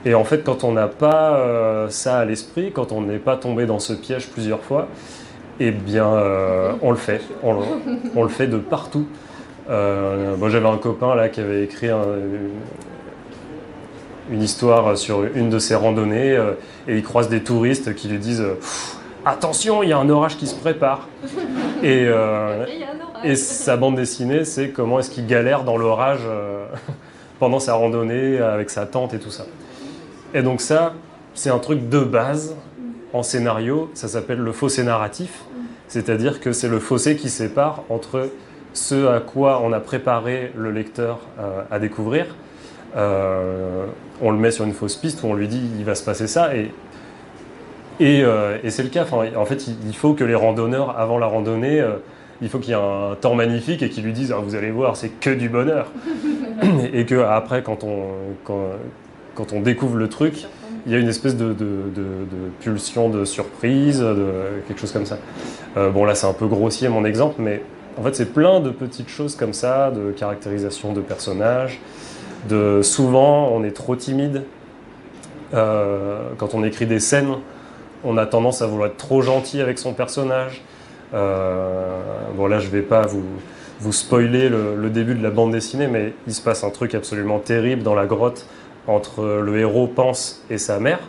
et en fait, quand on n'a pas euh, ça à l'esprit, quand on n'est pas tombé dans ce piège plusieurs fois, eh bien, euh, on le fait. On, le fait de partout. Euh, moi, j'avais un copain là qui avait écrit une histoire sur une de ses randonnées et il croise des touristes qui lui disent Attention, il y a un orage qui se prépare. Et, et sa bande dessinée, c'est comment est-ce qu'il galère dans l'orage [LAUGHS] pendant sa randonnée avec sa tente et tout ça. Et donc ça, c'est un truc de base en scénario, ça s'appelle le fossé narratif, c'est-à-dire que c'est le fossé qui sépare entre ce à quoi on a préparé le lecteur euh, à découvrir. Euh, on le met sur une fausse piste où on lui dit il va se passer ça et, et, euh, c'est le cas. en fait, il faut que les randonneurs, avant la randonnée, il faut qu'il y ait un temps magnifique et qu'ils lui disent ah, vous allez voir, c'est que du bonheur. [LAUGHS] et que après, quand on, quand on découvre le truc, il y a une espèce de, pulsion de surprise, de quelque chose comme ça. Euh, bon là c'est un peu grossier mon exemple, mais en fait c'est plein de petites choses comme ça, de caractérisation de personnages. De souvent on est trop timide euh, quand on écrit des scènes, on a tendance à vouloir être trop gentil avec son personnage. Euh, bon là je vais pas vous vous spoiler le, début de la bande dessinée, mais il se passe un truc absolument terrible dans la grotte entre le héros pense et sa mère.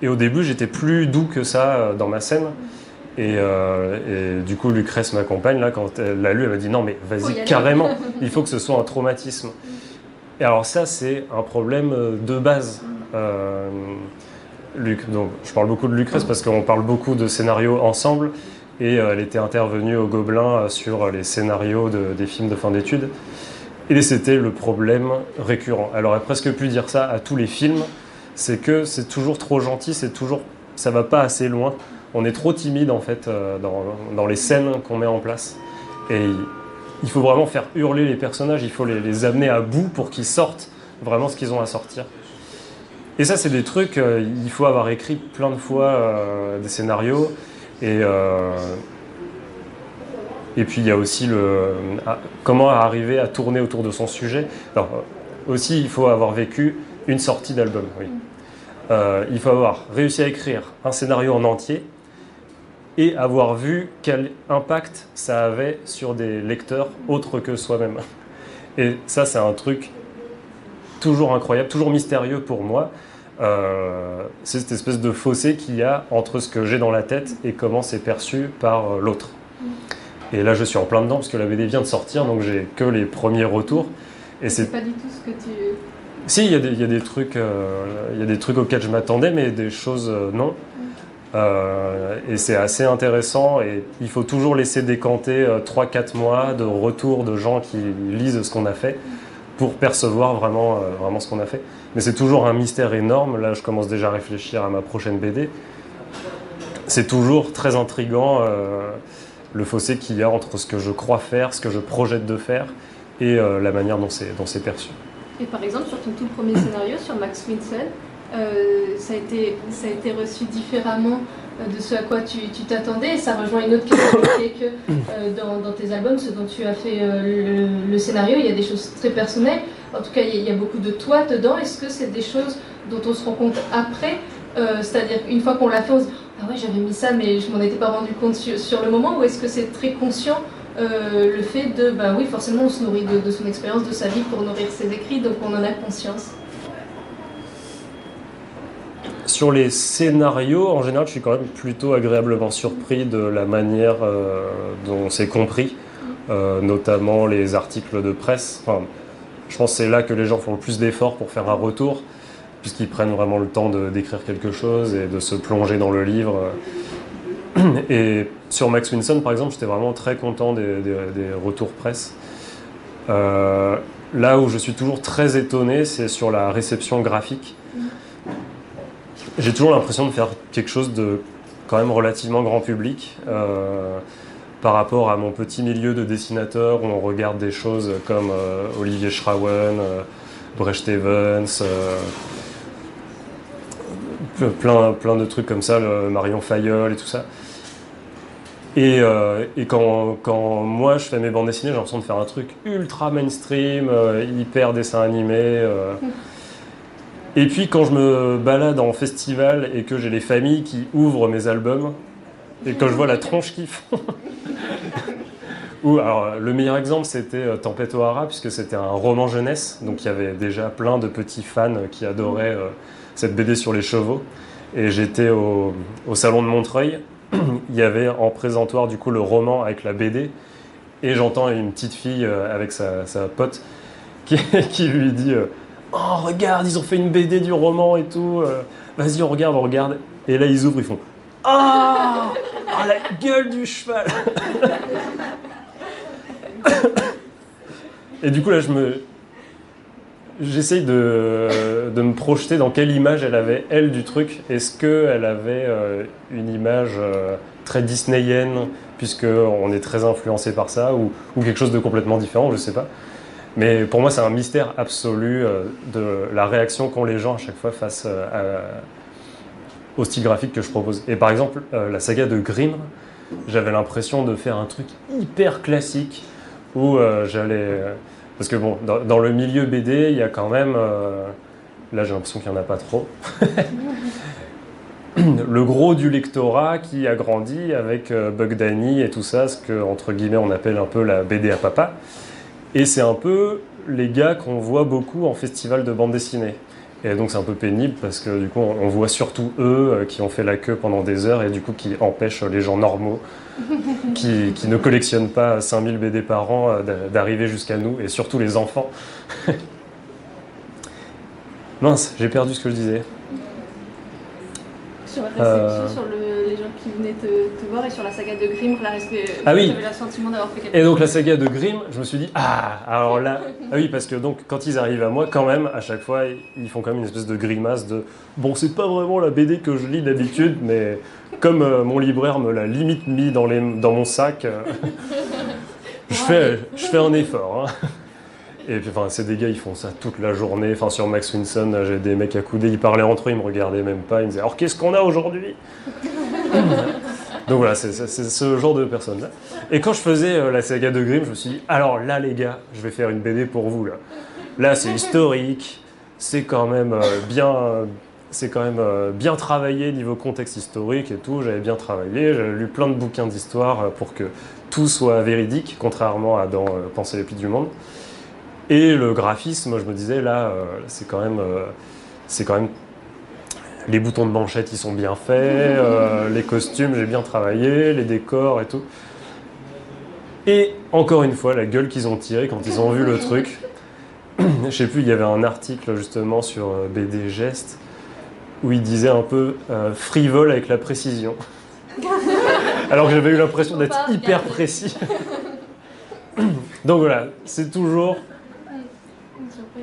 Et au début, j'étais plus doux que ça euh, dans ma scène. Euh, et, du coup, Lucrèce, ma compagne, là, quand elle l'a lu, elle m'a dit non, mais vas-y, carrément, [LAUGHS] il faut que ce soit un traumatisme. Et alors, ça, c'est un problème de base. Donc, je parle beaucoup de Lucrèce parce qu'on parle beaucoup de scénarios ensemble. Et elle était intervenue au Gobelin sur les scénarios des films de fin d'études. Et c'était le problème récurrent. Elle aurait presque pu dire ça à tous les films, c'est que c'est toujours trop gentil, c'est toujours, ça va pas assez loin. On est trop timide en fait euh, dans, les scènes qu'on met en place. Et il faut vraiment faire hurler les personnages, il faut les, amener à bout pour qu'ils sortent vraiment ce qu'ils ont à sortir. Et ça, c'est des trucs, euh, il faut avoir écrit plein de fois euh, des scénarios. Et, et puis il y a aussi le, comment arriver à tourner autour de son sujet. Alors, aussi, il faut avoir vécu une sortie d'album. Il faut avoir réussi à écrire un scénario en entier et avoir vu quel impact ça avait sur des lecteurs autres que soi-même. Et ça, c'est un truc toujours incroyable, toujours mystérieux pour moi. Euh, c'est cette espèce de fossé qu'il y a entre ce que j'ai dans la tête et comment c'est perçu par euh, l'autre. Et là, je suis en plein dedans parce que la BD vient de sortir, donc j'ai que les premiers retours. Et c'est pas du tout ce que tu. Si, il y, y, a des trucs, euh, il y a des trucs auxquels je m'attendais, mais des choses non. Euh, et c'est assez intéressant et il faut toujours laisser décanter 3-4 euh, mois de retour de gens qui lisent ce qu'on a fait pour percevoir vraiment, vraiment ce qu'on a fait. Mais c'est toujours un mystère énorme. Là, je commence déjà à réfléchir à ma prochaine BD. C'est toujours très intrigant le fossé qu'il y a entre ce que je crois faire, ce que je projette de faire et la manière dont c'est perçu. Et par exemple, sur ton tout premier scénario, sur Max Winsen, euh, ça, a été, ça a été reçu différemment euh, de ce à quoi tu t'attendais. Ça rejoint une autre question qui que euh, dans, tes albums, ce dont tu as fait le, scénario, il y a des choses très personnelles. En tout cas, il y, a, beaucoup de toi dedans. Est-ce que c'est des choses dont on se rend compte après C'est-à-dire une fois qu'on l'a fait, on se dit Ah ouais, j'avais mis ça, mais je m'en étais pas rendu compte sur, le moment Ou est-ce que c'est très conscient le fait de, bah oui, forcément, on se nourrit de, de son expérience, de sa vie pour nourrir ses écrits, donc on en a conscience sur les scénarios, en général, je suis quand même plutôt agréablement surpris de la manière euh, dont c'est compris, euh, notamment les articles de presse. Je pense que c'est là que les gens font le plus d'efforts pour faire un retour, puisqu'ils prennent vraiment le temps d'écrire quelque chose et de se plonger dans le livre. [CLEARS THROAT] Et sur Max Winson, par exemple, j'étais vraiment très content des, retours presse. Euh, là où je suis toujours très étonné, c'est sur la réception graphique j'ai toujours l'impression de faire quelque chose de quand même relativement grand public. Euh, par rapport à mon petit milieu de dessinateur où on regarde des choses comme euh, Olivier Schrauen, euh, Brecht Evans, plein, plein de trucs comme ça, Marion Fayol et tout ça. Et, quand, moi je fais mes bandes dessinées, j'ai l'impression de faire un truc ultra mainstream, hyper dessin animé. Et puis quand je me balade en festival et que j'ai les familles qui ouvrent mes albums, et quand je vois la tronche qu'ils font. [LAUGHS] Alors, le meilleur exemple, c'était euh, Tempête O'Hara, puisque c'était un roman jeunesse. Donc il y avait déjà plein de petits fans qui adoraient euh, cette BD sur les chevaux. Et j'étais au, salon de Montreuil. [CLEARS THROAT] il y avait en présentoir du coup le roman avec la BD. Et j'entends une petite fille euh, avec sa, pote [LAUGHS] qui, lui dit Oh, regarde, ils ont fait une BD du roman et tout. Euh, vas-y, on regarde, on regarde. Et là, ils ouvrent, ils font Ah oh, la gueule du cheval [LAUGHS] Et du coup, là, je me. J'essaye de, de, me projeter dans quelle image elle avait, elle, du truc. Est-ce qu'elle avait euh, une image euh, très disneyienne, puisqu'on est très influencé par ça, ou, ou, quelque chose de complètement différent, je sais pas. Mais pour moi, c'est un mystère absolu euh, de la réaction qu'ont les gens à chaque fois face au style graphique que je propose. Et par exemple, la saga de Grimm, j'avais l'impression de faire un truc hyper classique où j'allais. Parce que bon, dans, le milieu BD, il y a quand même. là, j'ai l'impression qu'il n'y en a pas trop. [LAUGHS] le gros du lectorat qui a grandi avec Bug Danny et tout ça, ce que, entre guillemets, on appelle un peu la BD à papa. Et c'est un peu les gars qu'on voit beaucoup en festival de bande dessinée. Et donc c'est un peu pénible parce que du coup on voit surtout eux euh, qui ont fait la queue pendant des heures et du coup qui empêchent les gens normaux [LAUGHS] qui, ne collectionnent pas 5000 BD par an euh, d'arriver jusqu'à nous et surtout les enfants. [LAUGHS] Mince, j'ai perdu ce que je disais. Sur la réception, sur les gens qui venaient te, voir et sur la saga de Grimm, la ah oui. le sentiment d'avoir fait quelque chose. Et donc la saga de Grimm, je me suis dit, ah, alors là, ah oui, parce que donc quand ils arrivent à moi, quand même, à chaque fois, ils font quand même une espèce de grimace de, bon, c'est pas vraiment la BD que je lis d'habitude, mais comme euh, mon libraire me l'a limite mis dans, les, dans mon sac, euh, [LAUGHS] je, fais, je fais un effort. Hein. Et puis, enfin, c'est des gars, ils font ça toute la journée. Enfin, sur Max Winson, j'ai des mecs à couder, ils parlaient entre eux, ils me regardaient même pas. Ils me disaient Alors, qu'est-ce qu'on a aujourd'hui? Donc voilà, c'est ce genre de personne-là. Et quand je faisais euh, la saga de Grimm, je me suis dit, alors là les gars, je vais faire une BD pour vous. Là, là c'est historique, c'est quand même euh, bien... quand même bien travaillé niveau contexte historique et tout. J'avais bien travaillé, j'avais lu plein de bouquins d'histoire pour que tout soit véridique, contrairement à dans Penser les plis du monde. Et le graphisme, je me disais là, c'est quand même, c'est quand même les boutons de manchette, ils sont bien faits, euh, les costumes, j'ai bien travaillé, les décors et tout. Et encore une fois, la gueule qu'ils ont tirée quand ils ont vu le truc. [CLEARS THROAT] Je sais plus, il y avait un article justement sur euh, BD Geste où il disait un peu euh, frivole avec la précision. [LAUGHS] Alors que j'avais eu l'impression d'être hyper précis. [CLEARS THROAT] Donc voilà, c'est toujours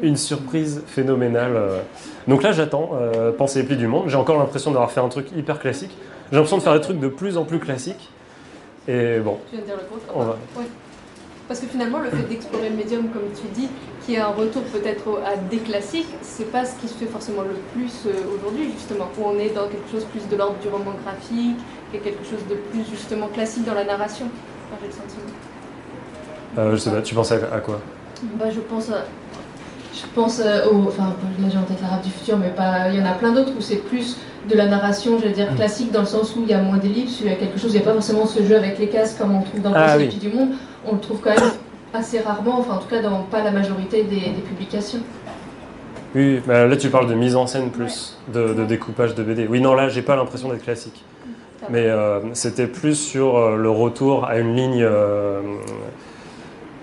une surprise phénoménale. Euh. Donc là, j'attends euh, plis du monde. J'ai encore l'impression d'avoir fait un truc hyper classique. J'ai l'impression de faire des trucs de plus en plus classiques. Et bon. Tu viens de dire le contraire. Parce que finalement, le fait d'explorer le médium, comme tu dis, qui est un retour peut-être à des classiques, c'est pas ce qui se fait forcément le plus euh, aujourd'hui, justement, où on est dans quelque chose plus de l'ordre du roman graphique, et quelque chose de plus justement classique dans la narration. j'ai le sentiment. je sais pas, tu penses à, quoi? Bah, Je pense à je pense euh, au. Enfin, là j'ai en tête l'arabe du futur, mais pas. Il y en a plein d'autres où c'est plus de la narration, je veux dire, mm. classique, dans le sens où il y a moins d'ellipses, il y a quelque chose, il n'y a pas forcément ce jeu avec les cases comme on trouve dans ah, le du monde. On le trouve quand même assez rarement, enfin en tout cas dans pas la majorité des, publications. Oui, bah, là tu parles de mise en scène plus, de, découpage de BD. Oui, non, là j'ai pas l'impression d'être classique. Mais euh, c'était plus sur euh, le retour à une ligne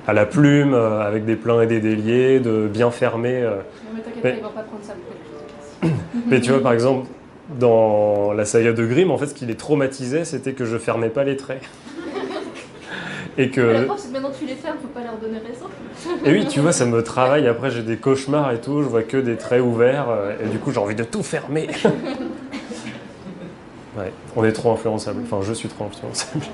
à la plume, euh, avec des pleins et des déliés, de bien fermer. Euh. mais t'inquiète pas, va pas prendre ça [COUGHS] Mais tu vois, par exemple, dans la saga de Grimm, en fait, ce qui les traumatisait, c'était que je fermais pas les traits. [LAUGHS] Et que... La c'est que maintenant tu les fermes, faut pas leur donner raison. et oui, tu vois, ça me travaille. Après, j'ai des cauchemars et tout, je vois que des traits ouverts, euh, et du coup, j'ai envie de tout fermer. [LAUGHS] ouais, on est trop influençable. Enfin, je suis trop influençable.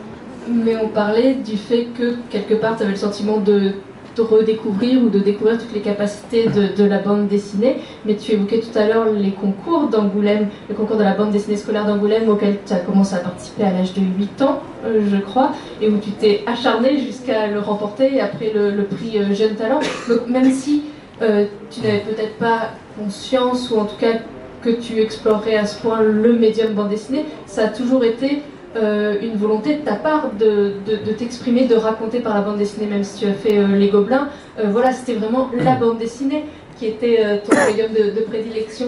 Mais on parlait du fait que quelque part tu avais le sentiment de, redécouvrir ou de découvrir toutes les capacités de, la bande dessinée. Mais tu évoquais tout à l'heure les concours d'Angoulême, le concours de la bande dessinée scolaire d'Angoulême auquel tu as commencé à participer à l'âge de 8 ans, euh, je crois, et où tu t'es acharné jusqu'à le remporter après le, prix euh, Jeune Talent. Donc même si euh, tu n'avais peut-être pas conscience ou en tout cas que tu explorerais à ce point le médium bande dessinée, ça a toujours été euh, une volonté de ta part de, de, t'exprimer, de raconter par la bande dessinée, même si tu as fait euh, Les Gobelins. Euh, voilà, c'était vraiment la [CLEARS THROAT] bande dessinée qui était ton médium de, prédilection.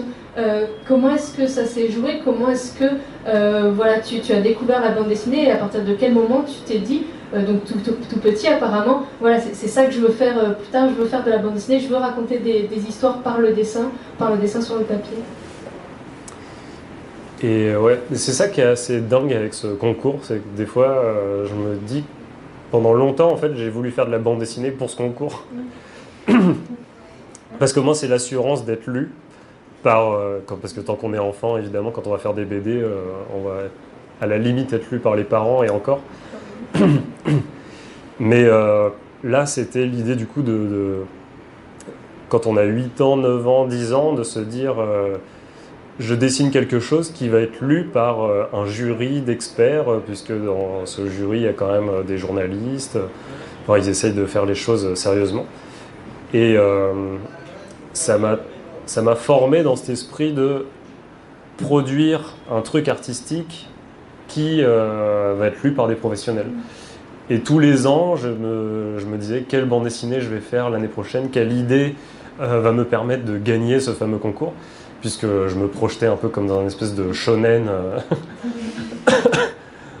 comment est-ce que ça s'est joué? Comment est-ce que voilà, tu, tu, as découvert la bande dessinée et à partir de quel moment tu t'es dit, donc tout, tout, petit apparemment, voilà, c'est ça que je veux faire plus tard, je veux faire de la bande dessinée, je veux raconter des, des histoires par le dessin, par le dessin sur le papier. Et euh, ouais, c'est ça qui est assez dingue avec ce concours, c'est que des fois, euh, je me dis, pendant longtemps, en fait, j'ai voulu faire de la bande dessinée pour ce concours. [COUGHS] parce que moi, c'est l'assurance d'être lu par, euh, parce que tant qu'on est enfant, évidemment, quand on va faire des BD, on va à la limite être lu par les parents et encore. [COUGHS] Mais là, c'était l'idée du coup de, de, quand on a 8 ans, 9 ans, 10 ans, de se dire je dessine quelque chose qui va être lu par euh, un jury d'experts, euh, puisque dans ce jury, il y a quand même euh, des journalistes. ils essayent de faire les choses sérieusement. Et ça m'a formé dans cet esprit de produire un truc artistique qui va être lu par des professionnels. Et tous les ans, je me, je me disais quelle bande dessinée je vais faire l'année prochaine, quelle idée va me permettre de gagner ce fameux concours? Puisque je me projetais un peu comme dans une espèce de shonen, euh, [COUGHS]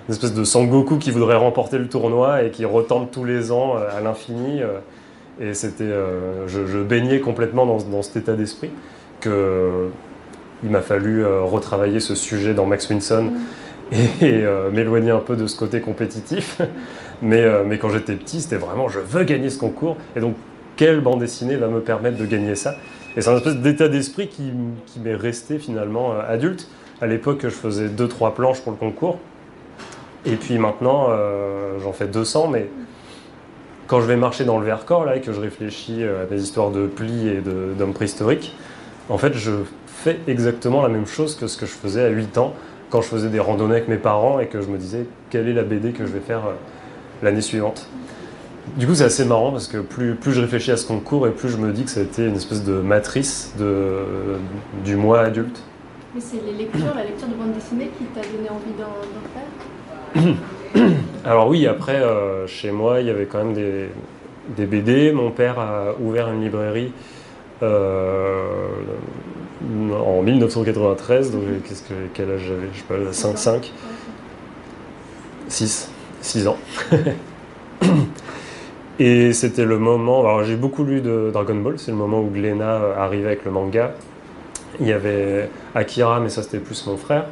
une espèce de Sangoku qui voudrait remporter le tournoi et qui retente tous les ans euh, à l'infini. Euh, et c'était, je, baignais complètement dans, cet état d'esprit que il m'a fallu retravailler ce sujet dans Max Winson et, m'éloigner un peu de ce côté compétitif. [LAUGHS] Mais, mais quand j'étais petit, c'était vraiment je veux gagner ce concours. Et donc, quelle bande dessinée va me permettre de gagner ça? Et c'est un espèce d'état d'esprit qui, m'est resté finalement euh, adulte. À l'époque, je faisais 2-3 planches pour le concours. Et puis maintenant, euh, j'en fais 200, mais quand je vais marcher dans le Vercors là, et que je réfléchis euh, à des histoires de plis et d'hommes préhistoriques, en fait, je fais exactement la même chose que ce que je faisais à 8 ans quand je faisais des randonnées avec mes parents et que je me disais quelle est la BD que je vais faire l'année suivante. Du coup, c'est assez marrant parce que plus, plus je réfléchis à ce concours et plus je me dis que ça a été une espèce de matrice de, du moi adulte. Mais c'est les lectures, la lecture de bande dessinée qui t'a donné envie d'en faire [COUGHS] Alors oui, après, euh, chez moi, il y avait quand même des, des, BD. Mon père a ouvert une librairie euh, en 1993. Donc, qu'est-ce que, quel âge j'avais? Je sais pas, 5, 5 6, 6 ans. [LAUGHS] Et c'était le moment. Alors j'ai beaucoup lu de Dragon Ball, c'est le moment où Glenna arrivait avec le manga. Il y avait Akira, mais ça c'était plus mon frère.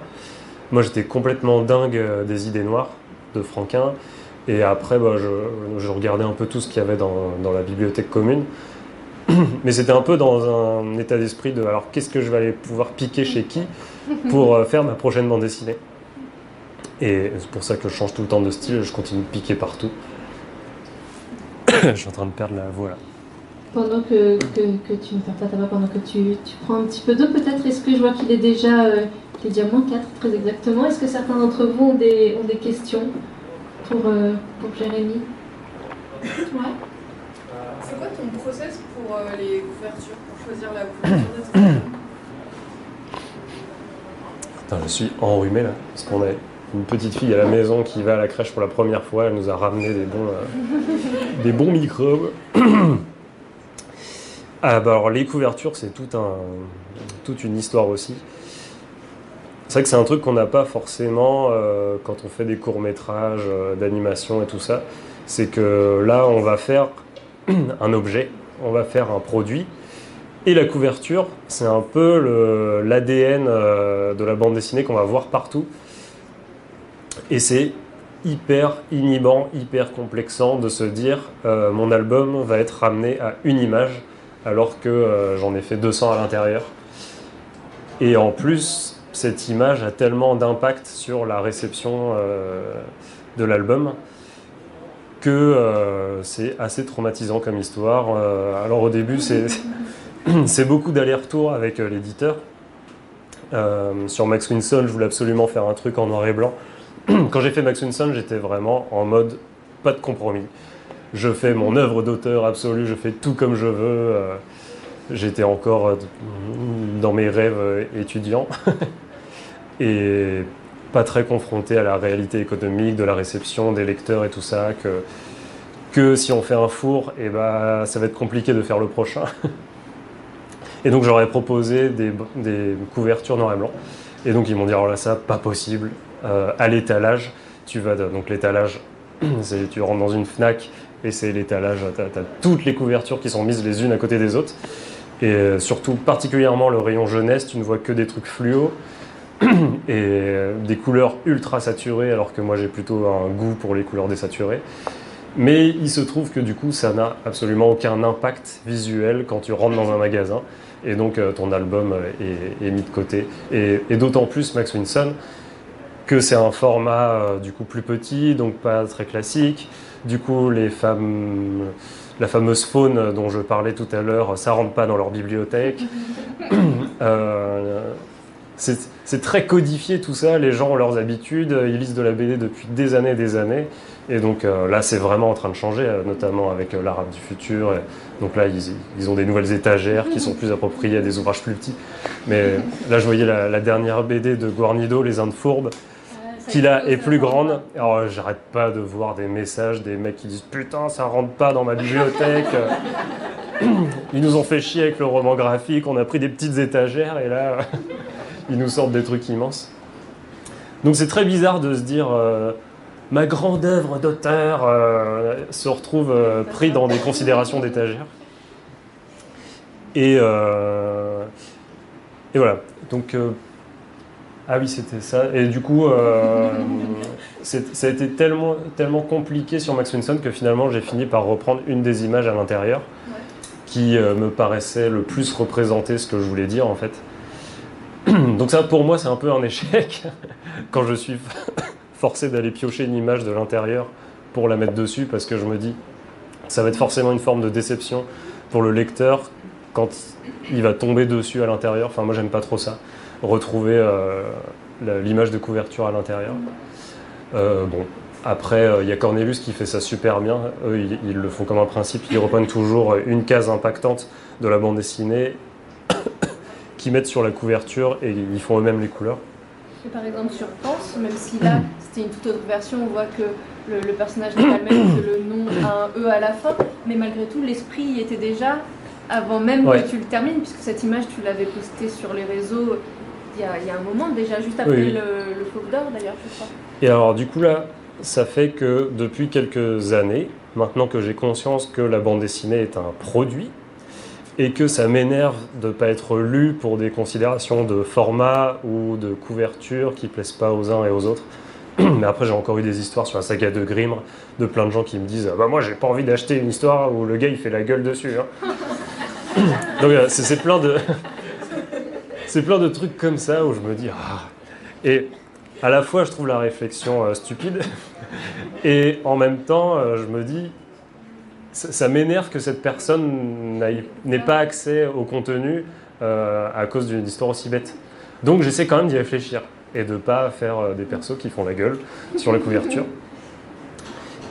Moi j'étais complètement dingue euh, des idées noires de Franquin. Et après, bah, je, regardais un peu tout ce qu'il y avait dans, dans, la bibliothèque commune. [CLEARS THROAT] Mais c'était un peu dans un état d'esprit de alors qu'est-ce que je vais aller pouvoir piquer chez qui pour euh, faire ma prochaine bande dessinée? Et c'est pour ça que je change tout le temps de style, je continue de piquer partout. [COUGHS] je suis en train de perdre la voix là. Pendant que, que, tu ne perds pas ta voix, pendant que tu, tu prends un petit peu d'eau, peut-être, est-ce que je vois qu'il est déjà, euh, est déjà moins 4 très exactement? Est-ce que certains d'entre vous ont des, ont des questions pour, euh, pour Jérémy? Ouais. C'est quoi ton process pour euh, les couvertures, pour choisir la couverture des [COUGHS] Attends, je suis enrhumé là, parce qu'on a une petite fille à la maison qui va à la crèche pour la première fois, elle nous a ramené des bons, bons microbes. [COUGHS] ah bah alors les couvertures, c'est toute une histoire aussi. C'est vrai que c'est un truc qu'on n'a pas forcément euh, quand on fait des courts-métrages euh, d'animation et tout ça. C'est que là, on va faire [COUGHS] un objet, on va faire un produit. Et la couverture, c'est un peu l'ADN euh, de la bande dessinée qu'on va voir partout. Et c'est hyper inhibant, hyper complexant de se dire euh, mon album va être ramené à une image alors que euh, j'en ai fait 200 à l'intérieur. Et en plus, cette image a tellement d'impact sur la réception euh, de l'album que c'est assez traumatisant comme histoire. alors au début, c'est [LAUGHS] beaucoup d'aller-retour avec l'éditeur. sur Max Winson, je voulais absolument faire un truc en noir et blanc. [CLEARS THROAT] quand j'ai fait Max Winson, j'étais vraiment en mode pas de compromis. Je fais mon œuvre d'auteur absolue, je fais tout comme je veux. Euh, j'étais encore euh, dans mes rêves euh, étudiants [LAUGHS] et pas très confronté à la réalité économique, de la réception des lecteurs et tout ça. Que, que si on fait un four, eh ben, ça va être compliqué de faire le prochain. [LAUGHS] Et donc j'aurais proposé des, des, couvertures noir et blanc. Et donc ils m'ont dit, alors là, ça, pas possible. Euh, à l'étalage. Tu vas donc l'étalage, [CLEARS THROAT] tu rentres dans une Fnac et c'est l'étalage. Tu as, toutes les couvertures qui sont mises les unes à côté des autres. Et euh, surtout, particulièrement le rayon jeunesse, tu ne vois que des trucs fluo [CLEARS THROAT] et euh, des couleurs ultra saturées, alors que moi j'ai plutôt un goût pour les couleurs désaturées. Mais il se trouve que du coup, ça n'a absolument aucun impact visuel quand tu rentres dans un magasin. Et donc, ton album est, mis de côté. Et, et d'autant plus, Max Winson, que c'est un format euh, du coup plus petit, donc pas très classique. Du coup, les femmes, la fameuse faune dont je parlais tout à l'heure, ça rentre pas dans leur bibliothèque. [COUGHS] euh, c'est très codifié tout ça, les gens ont leurs habitudes, ils lisent de la BD depuis des années et des années. Et donc euh, là, c'est vraiment en train de changer, notamment avec l'arabe du futur. donc là, ils, ils, ont des nouvelles étagères qui sont plus appropriées à des ouvrages plus petits. Mais là, je voyais la, la dernière BD de Guarnido, Les Indes fourbes qui là est plus grande. Alors j'arrête pas de voir des messages des mecs qui disent putain ça rentre pas dans ma bibliothèque. Ils nous ont fait chier avec le roman graphique, on a pris des petites étagères et là [LAUGHS] ils nous sortent des trucs immenses. Donc c'est très bizarre de se dire euh, ma grande œuvre d'auteur euh, se retrouve euh, pris dans des considérations d'étagères. Et, et voilà. Donc ah oui, c'était ça. Et du coup, euh, [LAUGHS] ça a été tellement, tellement compliqué sur Max Winson que finalement j'ai fini par reprendre une des images à l'intérieur qui euh, me paraissait le plus représenter ce que je voulais dire en fait. [CLEARS THROAT] Donc ça pour moi c'est un peu un échec [LAUGHS] quand je suis [LAUGHS] forcé d'aller piocher une image de l'intérieur pour la mettre dessus parce que je me dis ça va être forcément une forme de déception pour le lecteur quand il va tomber dessus à l'intérieur. Enfin moi j'aime pas trop ça retrouver euh, l'image de couverture à l'intérieur. Euh, bon, après, il y a Cornelius qui fait ça super bien. Eux, ils, le font comme un principe. Ils reprennent toujours une case impactante de la bande dessinée [COUGHS] qu'ils mettent sur la couverture et ils font eux-mêmes les couleurs. par exemple sur Pense, même si là [COUGHS] c'était une toute autre version, on voit que le, personnage n'est pas le même, que le nom a un E à la fin, mais malgré tout l'esprit y était déjà avant même que tu le termines, puisque cette image tu l'avais postée sur les réseaux il y, a, un moment déjà, juste après le, le Fauve d'Or d'ailleurs, je crois. Et alors du coup là, ça fait que depuis quelques années, maintenant que j'ai conscience que la bande dessinée est un produit, et que ça m'énerve de ne pas être lu pour des considérations de format ou de couverture qui plaisent pas aux uns et aux autres. [CLEARS THROAT] Mais après, j'ai encore eu des histoires sur la saga de Grimm de plein de gens qui me disent Bah, moi, j'ai pas envie d'acheter une histoire où le gars il fait la gueule dessus. Hein. [COUGHS] Donc, euh, c'est plein de. [LAUGHS] c'est plein de trucs comme ça où je me dis ah. Et à la fois, je trouve la réflexion euh, stupide, [LAUGHS] et en même temps, euh, je me dis ça, m'énerve que cette personne n'ait pas accès au contenu à cause d'une histoire aussi bête. Donc j'essaie quand même d'y réfléchir et de pas faire des persos qui font la gueule sur la couverture.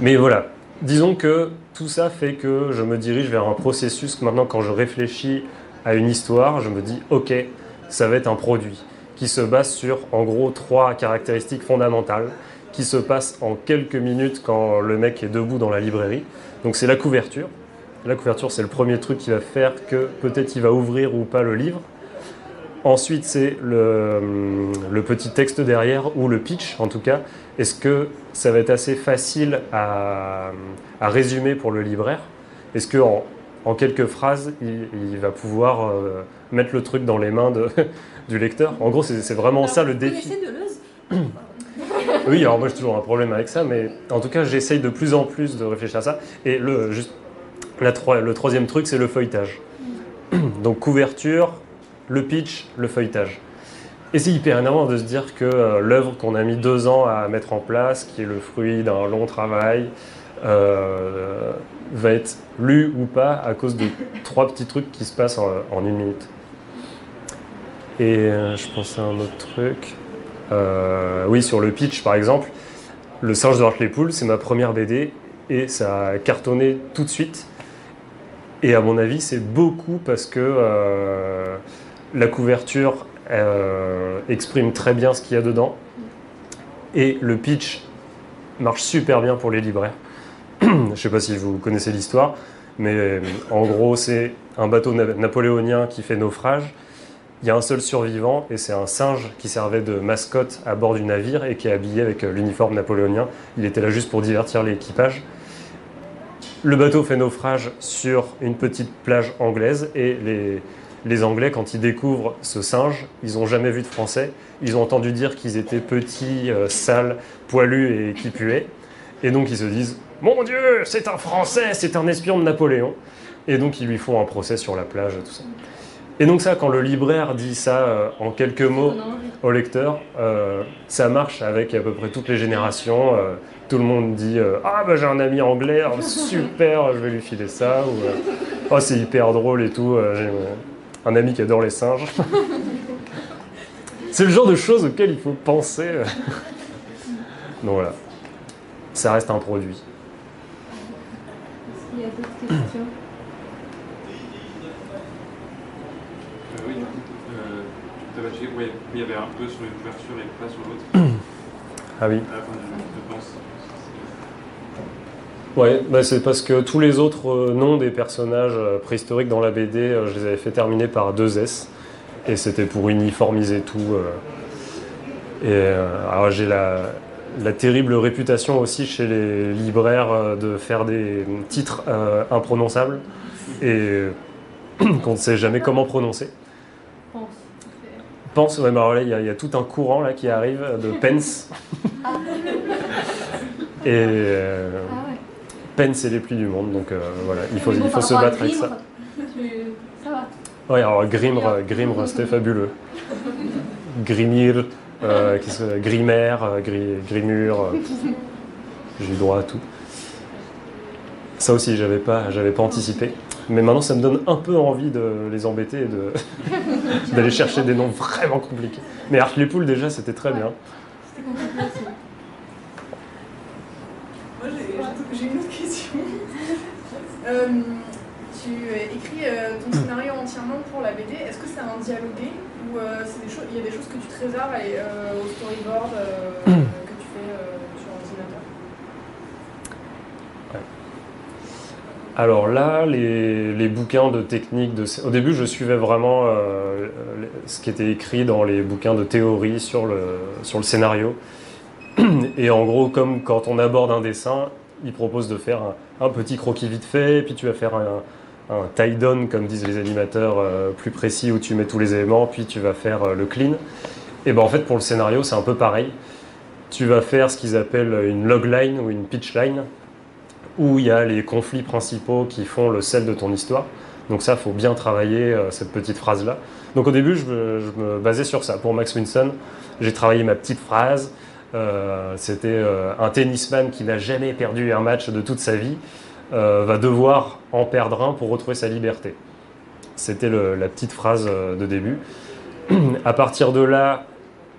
Mais voilà, disons que tout ça fait que je me dirige vers un processus que maintenant quand je réfléchis à une histoire, je me dis ok, ça va être un produit qui se base sur en gros trois caractéristiques fondamentales qui se passent en quelques minutes quand le mec est debout dans la librairie. Donc c'est la couverture. La couverture, c'est le premier truc qui va faire que peut-être il va ouvrir ou pas le livre. Ensuite, c'est le, petit texte derrière, ou le pitch en tout cas. Est-ce que ça va être assez facile à, résumer pour le libraire? Est-ce qu'en en, quelques phrases, il, va pouvoir euh, mettre le truc dans les mains [LAUGHS] du lecteur? En gros, c'est vraiment ça le défi. De [COUGHS] oui, alors moi j'ai toujours un problème avec ça, mais en tout cas j'essaye de plus en plus de réfléchir à ça. Et le, juste, la, le troisième truc, c'est le feuilletage. Donc couverture, le pitch, le feuilletage. Et c'est hyper énervant de se dire que euh, l'œuvre qu'on a mis deux ans à mettre en place, qui est le fruit d'un long travail, euh, va être lue ou pas à cause de trois petits trucs qui se passent en, une minute. Et euh, je pensais à un autre truc. Oui, sur le pitch, par exemple, Le singe de poules, c'est ma première BD et ça a cartonné tout de suite. Et à mon avis, c'est beaucoup parce que la couverture euh, exprime très bien ce qu'il y a dedans et le pitch marche super bien pour les libraires. [CLEARS THROAT] Je ne sais pas si vous connaissez l'histoire, mais en gros, c'est un bateau napoléonien qui fait naufrage il y a un seul survivant et c'est un singe qui servait de mascotte à bord du navire et qui est habillé avec euh, l'uniforme napoléonien. Il était là juste pour divertir l'équipage. Le bateau fait naufrage sur une petite plage anglaise et les, les Anglais, quand ils découvrent ce singe, ils n'ont jamais vu de Français. Ils ont entendu dire qu'ils étaient petits, euh, sales, poilus et qui puaient. Et donc ils se disent Mon Dieu, c'est un Français, c'est un espion de Napoléon. Et donc ils lui font un procès sur la plage, tout ça. Et donc ça, quand le libraire dit ça euh, en quelques mots au lecteur, euh, ça marche avec à peu près toutes les générations. Euh, tout le monde dit Ah bah j'ai un ami anglais, oh, super, je vais lui filer ça. Ou Oh c'est hyper drôle et tout, un ami qui adore les singes. c'est le genre de choses auxquelles il faut penser. donc voilà, ça reste un produit. Est-ce qu'il y a d'autres questions oui, il y avait un peu sur une couverture et pas sur l'autre. Ah oui. Ouais, bah c'est parce que tous les autres euh, noms des personnages euh, préhistoriques dans la BD, euh, je les avais fait terminer par deux S. Et c'était pour uniformiser tout. Et alors j'ai la, la, terrible réputation aussi chez les libraires de faire des titres imprononçables et [CLEARS THROAT] qu'on ne sait jamais comment prononcer pense, ouais, bah, il y, a tout un courant là qui arrive de Pence. Et euh, Pence et les pluies du monde, donc euh, voilà, il faut, il faut se battre avec ça. Ça va Oui, alors Grimre, Grimre c'était fabuleux. Grimir, euh, Grimaire, Grimure, j'ai eu droit à tout. Ça aussi, j'avais pas, j'avais pas anticipé. Mais maintenant, ça me donne un peu envie de les embêter et de- [LAUGHS] d'aller chercher des noms vraiment compliqués. Mais Arc les poules, déjà, c'était très bien. C'était compliqué aussi. Moi, j'ai- j'ai j'ai une autre question. Euh, tu écris euh, ton scénario entièrement pour la BD. Est-ce que c'est un dialogué ou euh, il y a des choses que tu te réserves au storyboard euh, que tu fais sur ordinateur? Alors là, les, les bouquins de technique, de, au début, je suivais vraiment euh, ce qui était écrit dans les bouquins de théorie sur le, sur le scénario. [CLEARS THROAT] Et en gros, comme quand on aborde un dessin, il propose de faire un, un petit croquis vite fait, puis tu vas faire un, tie-down, comme disent les animateurs, euh, plus précis, où tu mets tous les éléments, puis tu vas faire euh, le clean. Et ben en fait, pour le scénario, c'est un peu pareil. Tu vas faire ce qu'ils appellent une logline ou une pitch line où il y a les conflits principaux qui font le sel de ton histoire. Donc ça, faut bien travailler euh, cette petite phrase-là. Donc au début, je me basais sur ça. Pour Max Winson, j'ai travaillé ma petite phrase. Euh, C'était euh, un tennisman qui n'a jamais perdu un match de toute sa vie euh, va devoir en perdre un pour retrouver sa liberté. C'était la petite phrase de début. [CLEARS THROAT] à partir de là,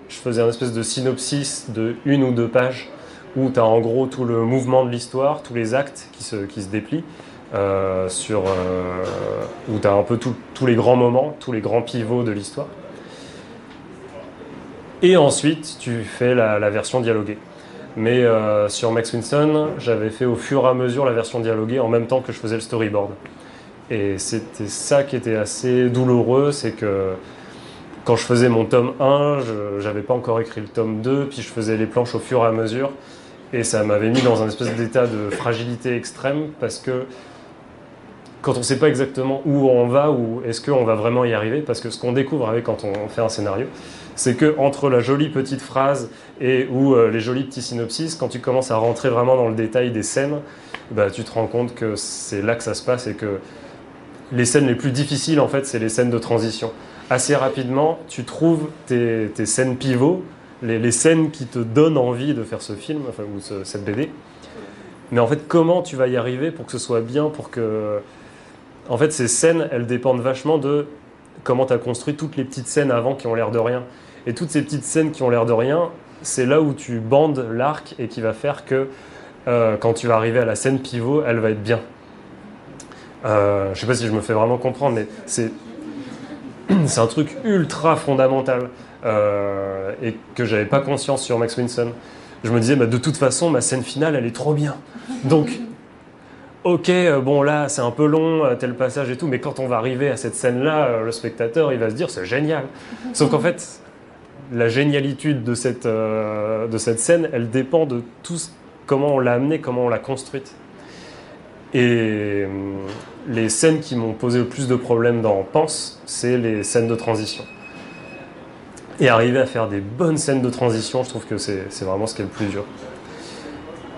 je faisais un espèce de synopsis de une ou deux pages où tu as en gros tout le mouvement de l'histoire, tous les actes qui se, qui se déplient, sur, où tu as un peu tous les grands moments, tous les grands pivots de l'histoire. Et ensuite, tu fais la, version dialoguée. Mais euh, sur Max Winson, j'avais fait au fur et à mesure la version dialoguée en même temps que je faisais le storyboard. Et c'était ça qui était assez douloureux, c'est que quand je faisais mon tome 1, je n'avais pas encore écrit le tome 2, puis je faisais les planches au fur et à mesure. Et ça m'avait mis dans un espèce d'état de fragilité extrême parce que quand on ne sait pas exactement où on va ou est-ce qu'on va vraiment y arriver, parce que ce qu'on découvre avec quand on fait un scénario, c'est que entre la jolie petite phrase et ou euh, les jolis petits synopsis, quand tu commences à rentrer vraiment dans le détail des scènes, bah, tu te rends compte que c'est là que ça se passe et que les scènes les plus difficiles en fait, c'est les scènes de transition. Assez rapidement, tu trouves tes, scènes pivots, les, scènes qui te donnent envie de faire ce film, enfin, ou ce- cette BD. Mais en fait, comment tu vas y arriver pour que ce soit bien, pour que... En fait, ces scènes, elles dépendent vachement de comment tu as construit toutes les petites scènes avant qui ont l'air de rien. Et toutes ces petites scènes qui ont l'air de rien, c'est là où tu bandes l'arc et qui va faire que euh, quand tu vas arriver à la scène pivot, elle va être bien. Euh, je sais pas si je me fais vraiment comprendre, mais c'est [CLEARS THROAT] un truc ultra fondamental euh, et que j'avais pas conscience sur Max Winson. Je me disais, bah, de toute façon, ma scène finale, elle est trop bien. Donc, ok, euh, bon là, c'est un peu long, tel passage et tout, mais quand on va arriver à cette scène-là, le spectateur, il va se dire, c'est génial. Sauf qu'en fait, la cette, euh, de cette scène, elle dépend de tout comment on l'a amenée, comment on l'a construite. Et hum, les scènes qui m'ont posé le plus de problèmes dans Pense, c'est les scènes de transition. Et arriver à faire des bonnes scènes de transition, je trouve que c'est vraiment ce qui est le plus dur.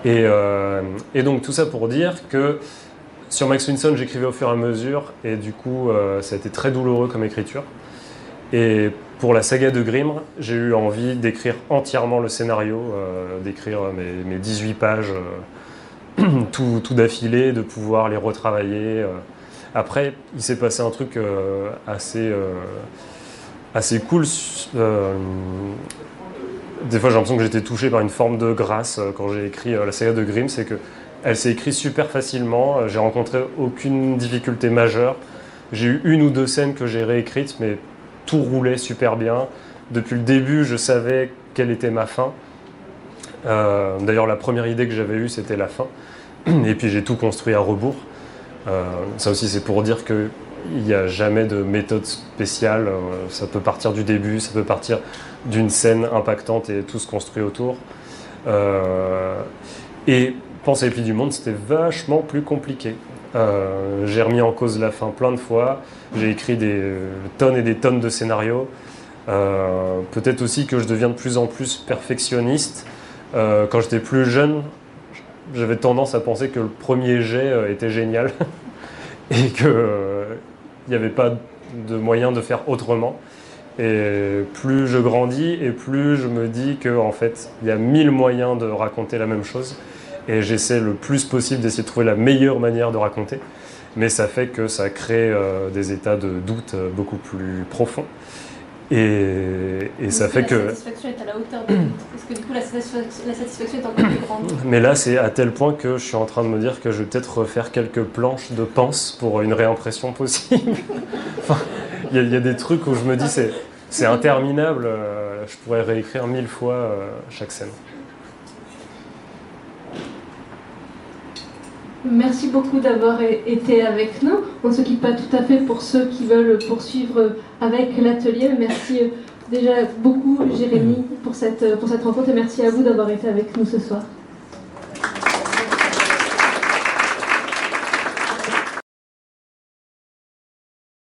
Et, euh, et donc tout ça pour dire que sur Max Winson, j'écrivais au fur et à mesure, et du coup, euh, ça a été très douloureux comme écriture. Pour la saga de Grimm, j'ai eu envie d'écrire entièrement le scénario, euh, d'écrire mes, mes 18 pages, euh, [CLEARS THROAT] tout, d'affilée, de pouvoir les retravailler. euh. Après, il s'est passé un truc assez, assez cool. des fois, j'ai l'impression que j'étais touché par une forme de grâce quand j'ai écrit la saga de Grimm, c'est que elle s'est écrite super facilement. J'ai rencontré aucune difficulté majeure. J'ai eu une ou deux scènes que j'ai réécrites, mais tout roulait super bien. Depuis le début, je savais quelle était ma fin. Euh, D'ailleurs, la première idée que j'avais eue, c'était la fin. Et puis j'ai tout construit à rebours. Euh, ça aussi, c'est pour dire qu'il n'y a jamais de méthode spéciale. Euh, ça peut partir du début, ça peut partir d'une scène impactante et tout se construit autour. Et Penser les plis du monde, c'était vachement plus compliqué. Euh, j'ai remis en cause la fin plein de fois. J'ai écrit des euh, tonnes et des tonnes de scénarios. Euh, Peut-être aussi que je deviens de plus en plus perfectionniste. Quand j'étais plus jeune, j'avais tendance à penser que le premier jet était génial [LAUGHS] et qu'il n'y avait pas de moyen de faire autrement. Et plus je grandis et plus je me dis qu'en en fait, il y a mille moyens de raconter la même chose. Et j'essaie le plus possible d'essayer de trouver la meilleure manière de raconter. mais ça fait que ça crée euh, des états de doute euh, beaucoup plus profonds. Et, et ça fait La que. satisfaction est à la hauteur de. Est-ce que du coup la satisfaction, la satisfaction est encore plus grande [COUGHS] Mais là, c'est à tel point que je suis en train de me dire que je vais peut-être refaire quelques planches de pense pour une réimpression possible. [LAUGHS] Enfin, il y, a- il y a des trucs où je me dis c'est c'est interminable. euh, je pourrais réécrire mille fois euh, chaque scène. Merci beaucoup d'avoir été avec nous. On ne se quitte pas tout à fait pour ceux qui veulent poursuivre avec l'atelier. Merci euh, déjà beaucoup Jérémy pour cette, pour cette rencontre et merci à vous d'avoir été avec nous ce soir.